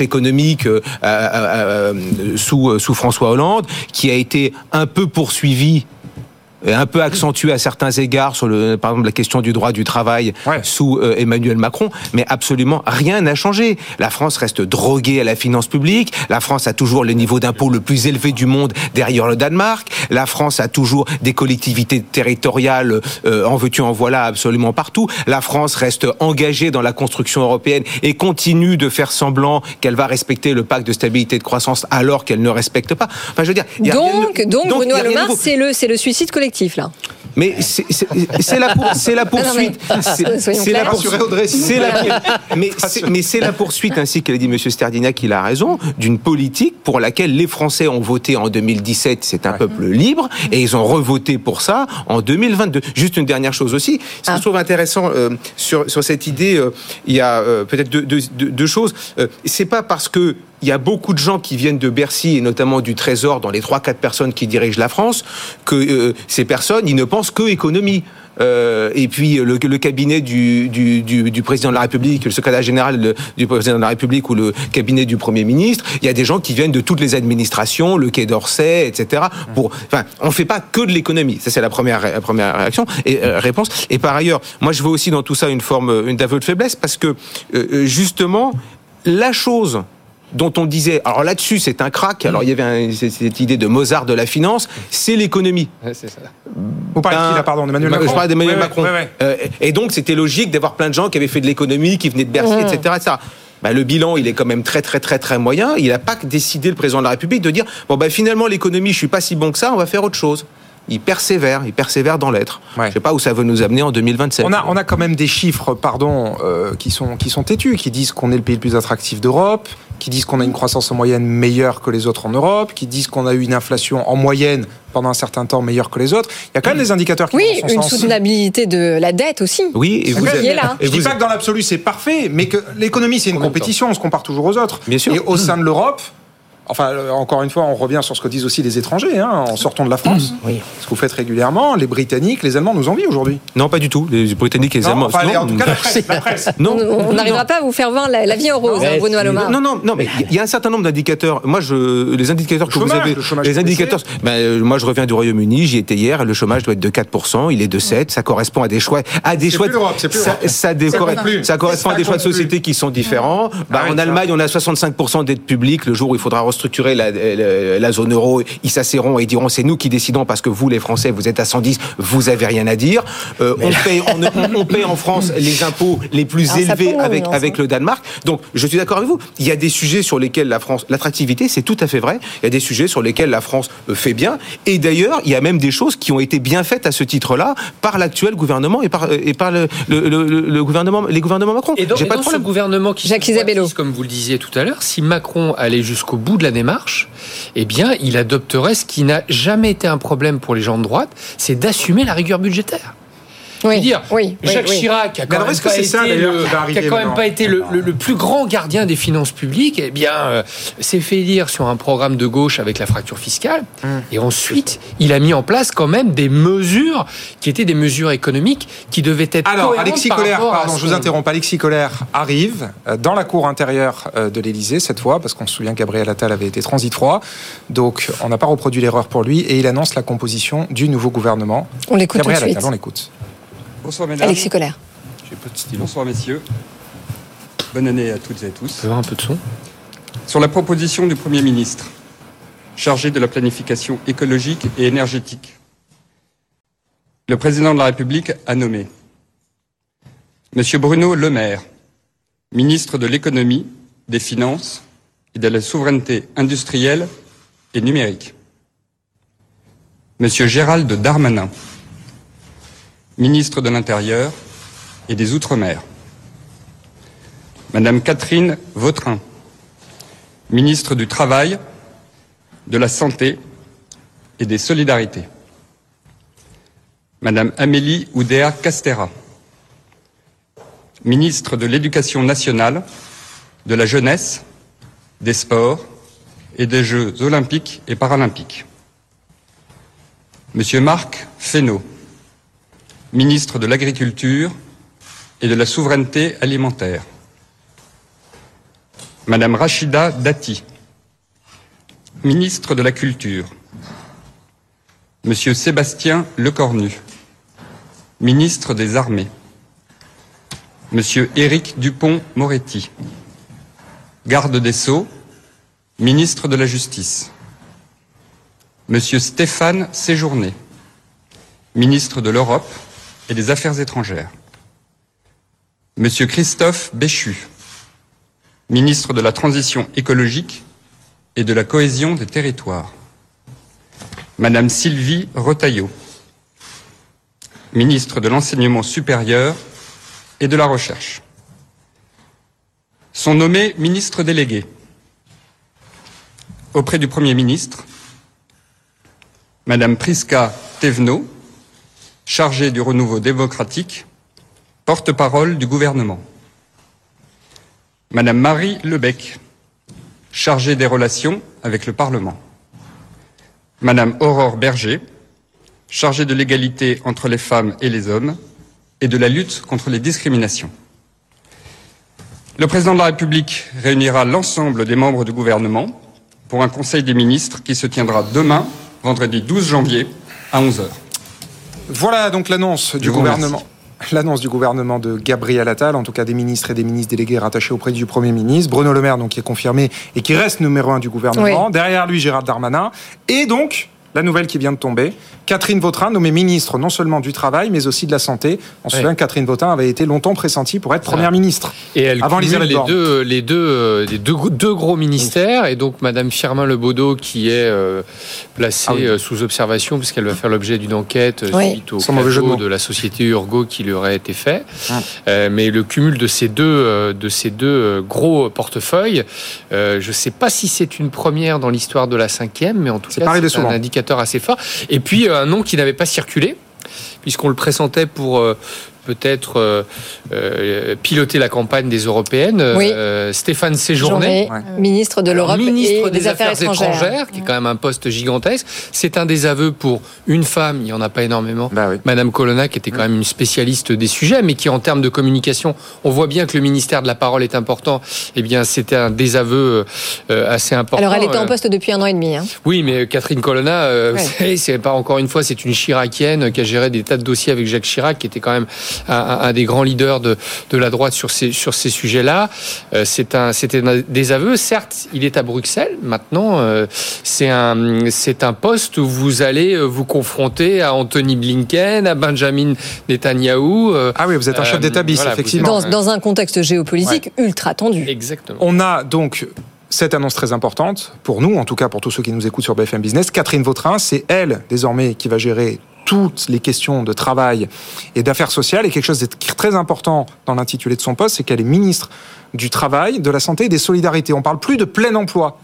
S14: économique euh, euh, euh, sous, François Hollande, qui a été un peu poursuivi un peu accentué à certains égards sur le, par exemple la question du droit du travail sous euh, Emmanuel Macron, mais absolument rien n'a changé. La France reste droguée à la finance publique. La France a toujours le niveau d'impôt le plus élevé du monde derrière le Danemark. La France a toujours des collectivités territoriales euh, en veux-tu en voilà absolument partout. La France reste engagée dans la construction européenne et continue de faire semblant qu'elle va respecter le pacte de stabilité et de croissance alors qu'elle ne respecte pas. Enfin, je veux dire, il y a rien de-
S2: Donc, donc,
S14: donc,
S2: Bruno
S14: il y a rien de
S2: Alomar,
S14: nouveau.
S2: c'est le, c'est le suicide collectif, là.
S14: Mais c'est la, pour- c'est la
S2: Ah
S14: poursuite. C'est- la poursuite. La- mais c'est- mais c'est la poursuite, ainsi que l'a dit M. Sterdignac, il a raison, d'une politique pour laquelle les Français ont voté en 2017. C'est un peuple libre et ils ont revoté pour ça en 2022. Juste une dernière chose aussi, ce que je trouve intéressant euh, sur, sur cette idée, euh, il y a euh, peut-être deux, deux- deux- deux choses. Euh, c'est pas parce que il y a beaucoup de gens qui viennent de Bercy et notamment du Trésor, dans les trois quatre personnes qui dirigent la France, que euh, ces personnes, ils ne pensent que économie. Euh, et puis le, le cabinet du, du, du, président de la République, le secrétaire général du président de la République ou le cabinet du Premier ministre, il y a des gens qui viennent de toutes les administrations, le Quai d'Orsay, etc. Pour, enfin, on fait pas que de l'économie. Ça c'est la première, la première réaction et euh, réponse. Et par ailleurs, moi je vois aussi dans tout ça une forme, d'aveu de faiblesse parce que euh, justement la chose dont on disait, alors là-dessus c'est un crack, alors il y avait un- cette idée de Mozart de la finance, c'est l'économie.
S1: Vous parlez de qui, là, pardon, d'Emmanuel Macron
S14: Je parlais d'Emmanuel
S1: Ouais,
S14: Macron.
S1: ouais, ouais.
S14: Euh, et donc c'était logique d'avoir plein de gens qui avaient fait de l'économie, qui venaient de Bercy, etc. etc. Bah, le bilan, il est quand même très très très très moyen. Il n'a pas décidé le président de la République de dire bon bah finalement l'économie, je suis pas si bon que ça, on va faire autre chose. Il persévère, il persévère dans l'être. Je sais pas où ça veut nous amener en 2027.
S1: On a, on a quand même des chiffres, pardon, euh, qui, sont, qui sont têtus, qui disent qu'on est le pays le plus attractif d'Europe, qui disent qu'on a une croissance en moyenne meilleure que les autres en Europe, qui disent qu'on a eu une inflation en moyenne pendant un certain temps meilleure que les autres. Il y a quand même des indicateurs qui
S2: Oui,
S1: vont dans son
S2: une
S1: sens.
S2: soutenabilité de la dette aussi.
S14: Oui, et vous
S1: clair.
S2: qui est là.
S1: Je dis pas que dans l'absolu c'est parfait, mais que l'économie c'est une compétition, on se compare toujours aux autres.
S14: Bien sûr.
S1: Et au sein de l'Europe, enfin euh, encore une fois, on revient sur ce que disent aussi les étrangers, hein, en sortant de la France.
S13: Oui.
S1: Ce que vous faites régulièrement, les Britanniques, les Allemands nous envient aujourd'hui.
S14: Non, pas du tout. Les Britanniques et les
S1: Non,
S14: Allemands.
S1: enfin,
S14: non.
S1: en tout cas, la presse. la presse.
S14: Non,
S2: On n'arrivera pas à vous faire voir la, la vie en rose, hein, Bruno Alomar.
S14: Non, non, non, mais il y a un certain nombre d'indicateurs. Moi, je, les indicateurs
S1: Le
S14: que vous
S1: chômage,
S14: avez,
S1: le chômage
S14: les indicateurs, ben, euh, moi, je reviens du Royaume-Uni, j'y étais hier, le chômage doit être de 4%, il est de 7, ça correspond à des choix, à des
S1: C'est
S14: choix,
S1: plus l'Europe, c'est plus
S14: ça,
S1: l'Europe.
S14: ça, dé-
S1: Ça
S14: corre-
S1: compte plus.
S14: ça correspond à des choix de société qui sont différents.
S1: Ah oui,
S14: en. Allemagne, on a 65% d'aide publique le jour où il faudra restructurer la, la, la zone euro, ils s'asserront et diront c'est nous qui décidons parce que vous, les Français, vous êtes à 110, vous avez rien à dire. Euh, on, paye, on, on, paye en France les impôts les plus
S2: Alors,
S14: élevés avec,
S2: non,
S14: avec le Danemark. Donc, je suis d'accord avec vous. Il y a des sujets sur lesquels la France, l'attractivité, c'est tout à fait vrai. Il y a des sujets sur lesquels la France euh, fait bien. Et d'ailleurs, il y a même des choses qui ont été bien faites à ce titre-là par l'actuel gouvernement et par, euh, et par le, le, le, le gouvernement, les gouvernements Macron.
S15: Et et
S14: pas
S15: dans
S14: de
S15: ce gouvernement qui
S2: Jacques Isabello.
S15: comme vous le disiez tout à l'heure, si Macron allait jusqu'au bout de la démarche, eh bien, il adopterait ce qui n'a jamais été un problème pour les gens de droite, c'est d'assumer la rigueur budgétaire. Je veux
S2: Oui,
S15: dire,
S2: oui,
S15: Jacques
S2: oui.
S15: Chirac a
S1: Mais
S15: quand même
S1: est-ce que
S15: pas
S1: c'est ça,
S15: été
S1: d'ailleurs,
S15: le-
S1: qui
S15: a quand même pas été le, le- le plus grand gardien des finances publiques. Eh bien, euh, s'est fait élire sur un programme de gauche avec la fracture fiscale,
S1: Hum.
S15: et ensuite, il a mis en place quand même des mesures qui étaient des mesures économiques qui devaient être
S1: Alors, Alexis
S15: par
S1: Colère, pardon, je vous interromps. Alexis Colère arrive euh, dans la cour intérieure euh, de l'Élysée cette fois, parce qu'on se souvient que Gabriel Attal avait été transit froid. Donc, on n'a pas reproduit l'erreur pour lui et il annonce la composition du nouveau gouvernement.
S2: On l'écoute tout de
S1: Gabriel
S2: suite.
S1: Attal, on l'écoute.
S17: Bonsoir mesdames.
S2: Alexis Colère.
S17: Bonsoir messieurs. Bonne année à toutes et à tous.
S15: peut un peu de son
S17: Sur la proposition du Premier ministre, chargé de la planification écologique et énergétique, le président de la République a nommé Monsieur Bruno Le Maire, ministre de l'économie, des finances et de la souveraineté industrielle et numérique. Monsieur Gérald Darmanin, ministre de l'Intérieur et des Outre-mer. Madame Catherine Vautrin, ministre du Travail, de la Santé et des Solidarités. Madame Amélie Oudéa Castera, ministre de l'Éducation nationale, de la Jeunesse, des Sports et des Jeux olympiques et paralympiques. Monsieur Marc Fesneau, ministre de l'Agriculture et de la Souveraineté alimentaire. Madame Rachida Dati, ministre de la Culture. Monsieur Sébastien Lecornu, ministre des Armées. Monsieur Éric Dupont-Moretti, garde des Sceaux, ministre de la Justice. Monsieur Stéphane Séjourné, ministre de l'Europe et des Affaires étrangères. Monsieur Christophe Béchu, ministre de la Transition écologique et de la cohésion des territoires. Madame Sylvie Retailleau, ministre de l'Enseignement supérieur et de la Recherche. Sont nommés ministres délégués auprès du Premier ministre Madame Priska Thévenot, chargée du renouveau démocratique, porte-parole du gouvernement. Madame Marie Lebec, chargée des relations avec le Parlement. Madame Aurore Berger, chargée de l'égalité entre les femmes et les hommes et de la lutte contre les discriminations. Le président de la République réunira l'ensemble des membres du gouvernement pour un conseil des ministres qui se tiendra demain, vendredi 12 janvier, à 11h.
S1: Voilà donc l'annonce du gouvernement. L'annonce du gouvernement de Gabriel Attal, en tout cas des ministres et des ministres délégués rattachés auprès du Premier ministre. Bruno Le Maire, donc, qui est confirmé et qui reste numéro un du gouvernement.
S2: Oui.
S1: Derrière lui, Gérard Darmanin. Et donc, la nouvelle qui vient de tomber, Catherine Vautrin, nommée ministre non seulement du Travail, mais aussi de la Santé. On se
S15: Oui.
S1: souvient que Catherine Vautrin avait été longtemps pressentie pour être Première ministre.
S15: Et elle
S1: Avant
S15: les deux, les deux, euh, les deux, gros- deux gros ministères et donc Madame Firmin Lebaudot qui est euh, placée
S1: Ah oui.
S15: euh, sous observation puisqu'elle va faire l'objet d'une enquête
S2: Oui.
S15: suite au
S1: jeu de
S15: la société Urgo qui lui aurait été fait.
S1: Ah.
S15: Euh, mais le cumul de ces deux, de ces deux gros portefeuilles, euh, je ne sais pas si c'est une première dans l'histoire de la cinquième, mais en tout cas c'est un
S1: souvent.
S15: Assez fort. Et puis euh, un nom qui n'avait pas circulé puisqu'on le pressentait pour euh, peut-être euh, euh, piloter la campagne des européennes.
S2: Oui.
S15: Euh, Stéphane Séjourné.
S2: Journée, ministre de l'Europe
S15: ministre
S2: et des, Affaires, étrangères.
S15: qui est quand même un poste gigantesque. C'est un désaveu pour une femme, il n'y en a pas énormément,
S1: Bah oui.
S15: Madame Colonna, qui était quand même une spécialiste des sujets, mais qui en termes de communication, on voit bien que le ministère de la parole est important. Eh bien, c'était un désaveu euh, assez important.
S2: Alors, elle était en poste depuis un an et demi. hein.
S15: oui, mais Catherine Colonna, euh,
S2: Ouais.
S15: vous savez, c'est pas encore une fois, c'est une Chiracienne qui a géré des tas de dossiers avec Jacques Chirac, qui était quand même un, un des grands leaders de, de la droite sur ces, sur ces sujets-là. Euh, c'est un, c'était un des aveux. Certes, il est à Bruxelles. Maintenant, euh, c'est un, c'est un poste où vous allez euh, vous confronter à Anthony Blinken, à Benjamin Netanyahou. euh,
S1: Ah oui, vous êtes un chef
S15: voilà, vous
S1: effectivement.
S2: Dans, dans un contexte géopolitique ultra tendu.
S15: Exactement.
S1: On a donc cette annonce très importante, pour nous, en tout cas pour tous ceux qui nous écoutent sur BFM Business. Catherine Vautrin, c'est elle, désormais, qui va gérer toutes les questions de travail et d'affaires sociales. Et quelque chose de très important dans l'intitulé de son poste, c'est qu'elle est ministre du Travail, de la Santé et des Solidarités. On parle plus de plein emploi.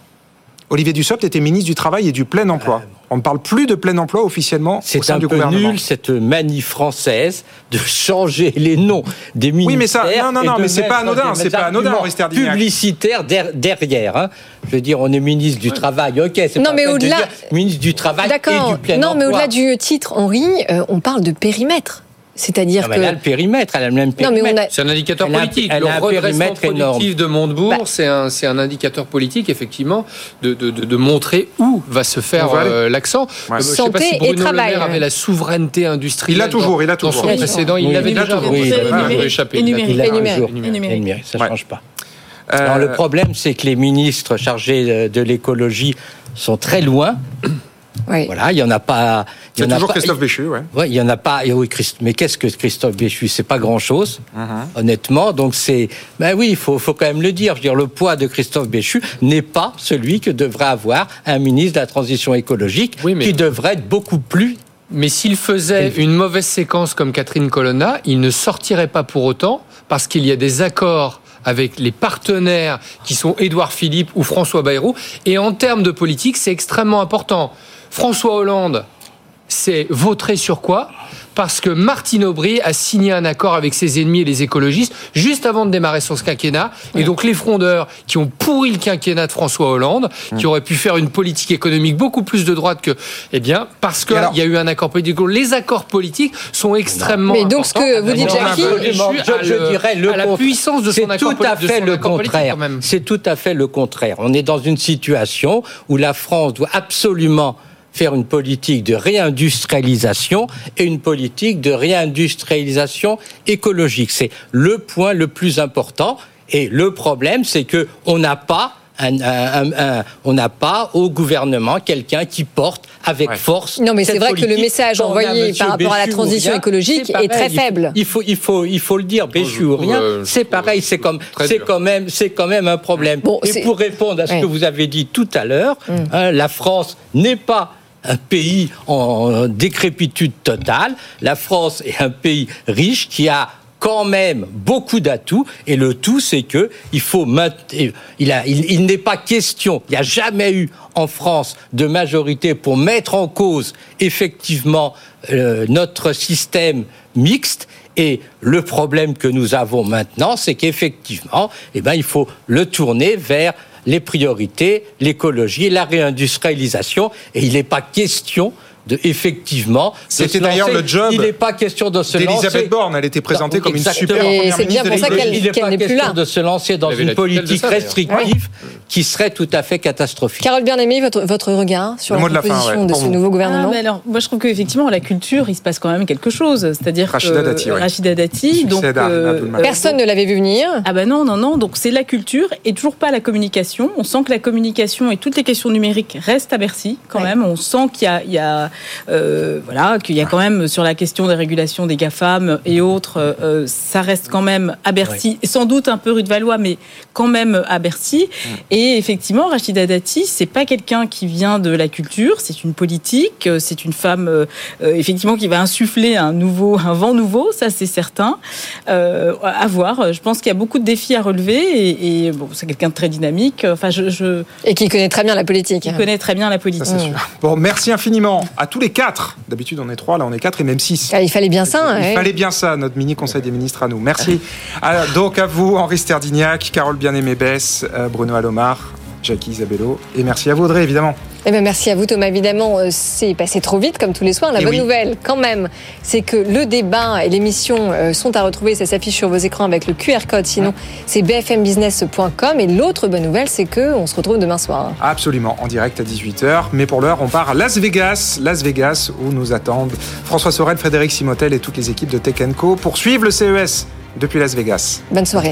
S1: Olivier Dussopt était ministre du Travail et du plein emploi. On ne parle plus de plein emploi officiellement au
S13: C'est
S1: sein
S13: un
S1: du
S13: peu
S1: gouvernement.
S13: nul cette manie française de changer les noms des ministères.
S1: Oui, mais ça- non, non,
S13: et
S1: non,
S13: de
S1: mais c'est pas
S13: mettre
S1: anodin,
S13: des
S1: c'est pas anodin,
S13: der- derrière. hein. Je veux dire, on est ministre du travail, ok. c'est
S2: Non,
S13: pas
S2: mais au-delà-
S13: dire ministre du travail et
S2: D'accord.
S13: du plein
S2: Non, mais
S13: emploi.
S2: au-delà du titre, Henri, euh, on parle de périmètre. C'est-à-dire que.
S13: là, le périmètre, elle a le même
S2: Non, mais on
S13: périmètre.
S2: a-
S15: C'est un indicateur
S13: Elle a un-
S15: politique.
S13: elle
S15: le
S13: a un
S15: redressement
S13: périmètre énorme.
S15: productif de Montebourg,
S2: Bah.
S15: c'est un, c'est un indicateur politique, effectivement, de, de, de, de montrer où va se faire euh, l'accent.
S1: Ouais.
S15: Euh, je sais
S2: Santé
S15: pas si
S2: et
S15: Bruno Le
S2: travail,
S15: Maire
S2: ouais.
S15: avait la souveraineté industrielle.
S1: Il l'a toujours,
S15: dans-
S1: il a
S15: Dans
S1: toujours.
S15: son
S2: Oui.
S15: précédent, il
S13: Oui,
S15: l'avait
S13: il a
S15: déjà.
S13: Oui, a
S15: échappé.
S16: Et
S15: Il a
S16: numérique.
S13: A
S2: Et.
S16: Et.
S13: Et ça
S1: Ouais.
S13: change pas.
S1: Euh,
S13: Alors, le problème, c'est que les ministres chargés de l'écologie sont très loin.
S2: Oui.
S13: Voilà, il y en a pas. Il y
S1: c'est
S13: en a
S1: toujours
S13: pas-
S1: Christophe Béchu, ouais.
S13: Ouais, il y en a pas. et oui, Christ- mais qu'est-ce que Christophe Béchu? C'est pas grand-chose,
S1: Uh-huh.
S13: honnêtement. Donc c'est, ben oui, il faut, faut quand même le dire. Je veux dire, le poids de Christophe Béchu n'est pas celui que devrait avoir un ministre de la transition écologique,
S15: Oui, mais-
S13: qui devrait être beaucoup plus.
S15: Mais s'il faisait une mauvaise séquence comme Catherine Colonna, il ne sortirait pas pour autant parce qu'il y a des accords avec les partenaires qui sont Édouard Philippe ou François Bayrou. Et en termes de politique, c'est extrêmement important. François Hollande c'est vautré sur quoi? Parce que Martine Aubry a signé un accord avec ses ennemis et les écologistes juste avant de démarrer son quinquennat. Et donc les frondeurs qui ont pourri le quinquennat de François Hollande, qui auraient pu faire une politique économique beaucoup plus de droite que, eh bien, parce qu'il y a eu un accord politique. Les accords politiques sont extrêmement
S2: Mais donc, ce que vous dites, Jackie-
S13: je, je dirais le
S15: à la
S13: contraire.
S15: puissance de son
S13: C'est
S15: accord
S13: tout à fait le contraire. C'est tout à fait le contraire. On est dans une situation où la France doit absolument faire une politique de réindustrialisation et une politique de réindustrialisation écologique. C'est le point le plus important. Et le problème, c'est que on n'a pas un- un- un- un- on n'a pas au gouvernement quelqu'un qui porte avec force.
S2: Non, mais c'est vrai que le message envoyé par rapport à la transition
S13: rien,
S2: écologique est très faible.
S13: Il faut, il faut, il faut le dire, Béchu ou rien,
S15: euh,
S13: c'est pareil, c'est comme, c'est quand même, c'est quand même un problème.
S2: Bon,
S13: Et pour répondre à ce
S2: Ouais.
S13: que vous avez dit tout à l'heure, hein, la France n'est pas un pays en décrépitude totale. La France est un pays riche qui a quand même beaucoup d'atouts et le tout c'est que il faut il n'est pas question il n'y a jamais eu en France de majorité pour mettre en cause effectivement euh, notre système mixte et le problème que nous avons maintenant c'est qu'effectivement eh ben il faut le tourner vers les priorités, l'écologie, la réindustrialisation, et il n'est pas question de effectivement.
S1: C'était d'ailleurs le job
S13: Il n'est pas question de se lancer.
S1: d'Elisabeth Borne. Elle était présentée comme une super
S2: Et
S1: première
S2: c'est bien
S1: ministre
S2: pour ça qu'elle-
S13: Il n'est
S2: qu'elle
S13: pas
S2: n'est plus
S13: question
S2: là.
S13: de se lancer dans une politique
S15: ça,
S13: restrictive qui serait tout à fait catastrophique.
S2: Carole Bien-Aimé, votre, votre regard sur
S1: Le
S2: la
S1: mot de la fin,
S2: composition
S1: ouais,
S2: de
S1: pour
S2: ce
S1: vous.
S2: nouveau
S16: Ah,
S2: gouvernement
S16: mais alors, moi je trouve qu'effectivement, la culture, il se passe quand même quelque chose. C'est-à-dire
S1: Rachida
S16: que
S1: Dati, ouais.
S16: Rachida Dati, donc. euh.
S2: Personne ne l'avait vu venir.
S16: Ah bah non, non, non. Donc c'est la culture et toujours pas la communication. On sent que la communication et toutes les questions numériques restent à Bercy quand même. On sent qu'il y a, il y a euh, voilà, qu'il y a quand même sur la question des régulations des GAFAM et autres, euh, ça reste quand même à Bercy. Et Sans doute un peu rue de Valois, mais quand même à Bercy. Et effectivement, Rachida Dati, c'est pas quelqu'un qui vient de la culture, c'est une politique, euh, c'est une femme euh, effectivement qui va insuffler un nouveau, un vent nouveau, ça c'est certain. Euh, à voir. Je pense qu'il y a beaucoup de défis à relever et, et bon, c'est quelqu'un de très dynamique. Enfin, je, je
S2: Et qui connaît très bien la politique.
S16: il connaît très bien la politique.
S1: Bon, merci infiniment à tous les quatre. D'habitude, on est trois, là, on est quatre et même six.
S2: Ah, Il fallait bien ça.
S1: Il
S2: ouais.
S1: fallait bien ça, notre mini conseil des ministres à nous. Merci. Ah, donc à vous, Henri Sterdignac, Carole Bien-Aimé Bess, euh, Bruno Alomar. Jackie Isabello. Et merci à vous, Audrey, évidemment.
S2: Eh ben merci à vous Thomas. Évidemment, euh, c'est passé trop vite comme tous les soirs. La
S1: Eh
S2: bonne
S1: oui.
S2: nouvelle, quand même, c'est que le débat et l'émission euh, sont à retrouver. Ça s'affiche sur vos écrans avec le QR code. Sinon, c'est bfmbusiness.com. Et l'autre bonne nouvelle, c'est que on se retrouve demain soir.
S1: Absolument, en direct à 18h. Mais pour l'heure, on part à Las Vegas. Las Vegas, où nous attendent François Sorel, Frédéric Simotel et toutes les équipes de Tech Co pour suivre le CES depuis Las Vegas.
S2: Bonne soirée.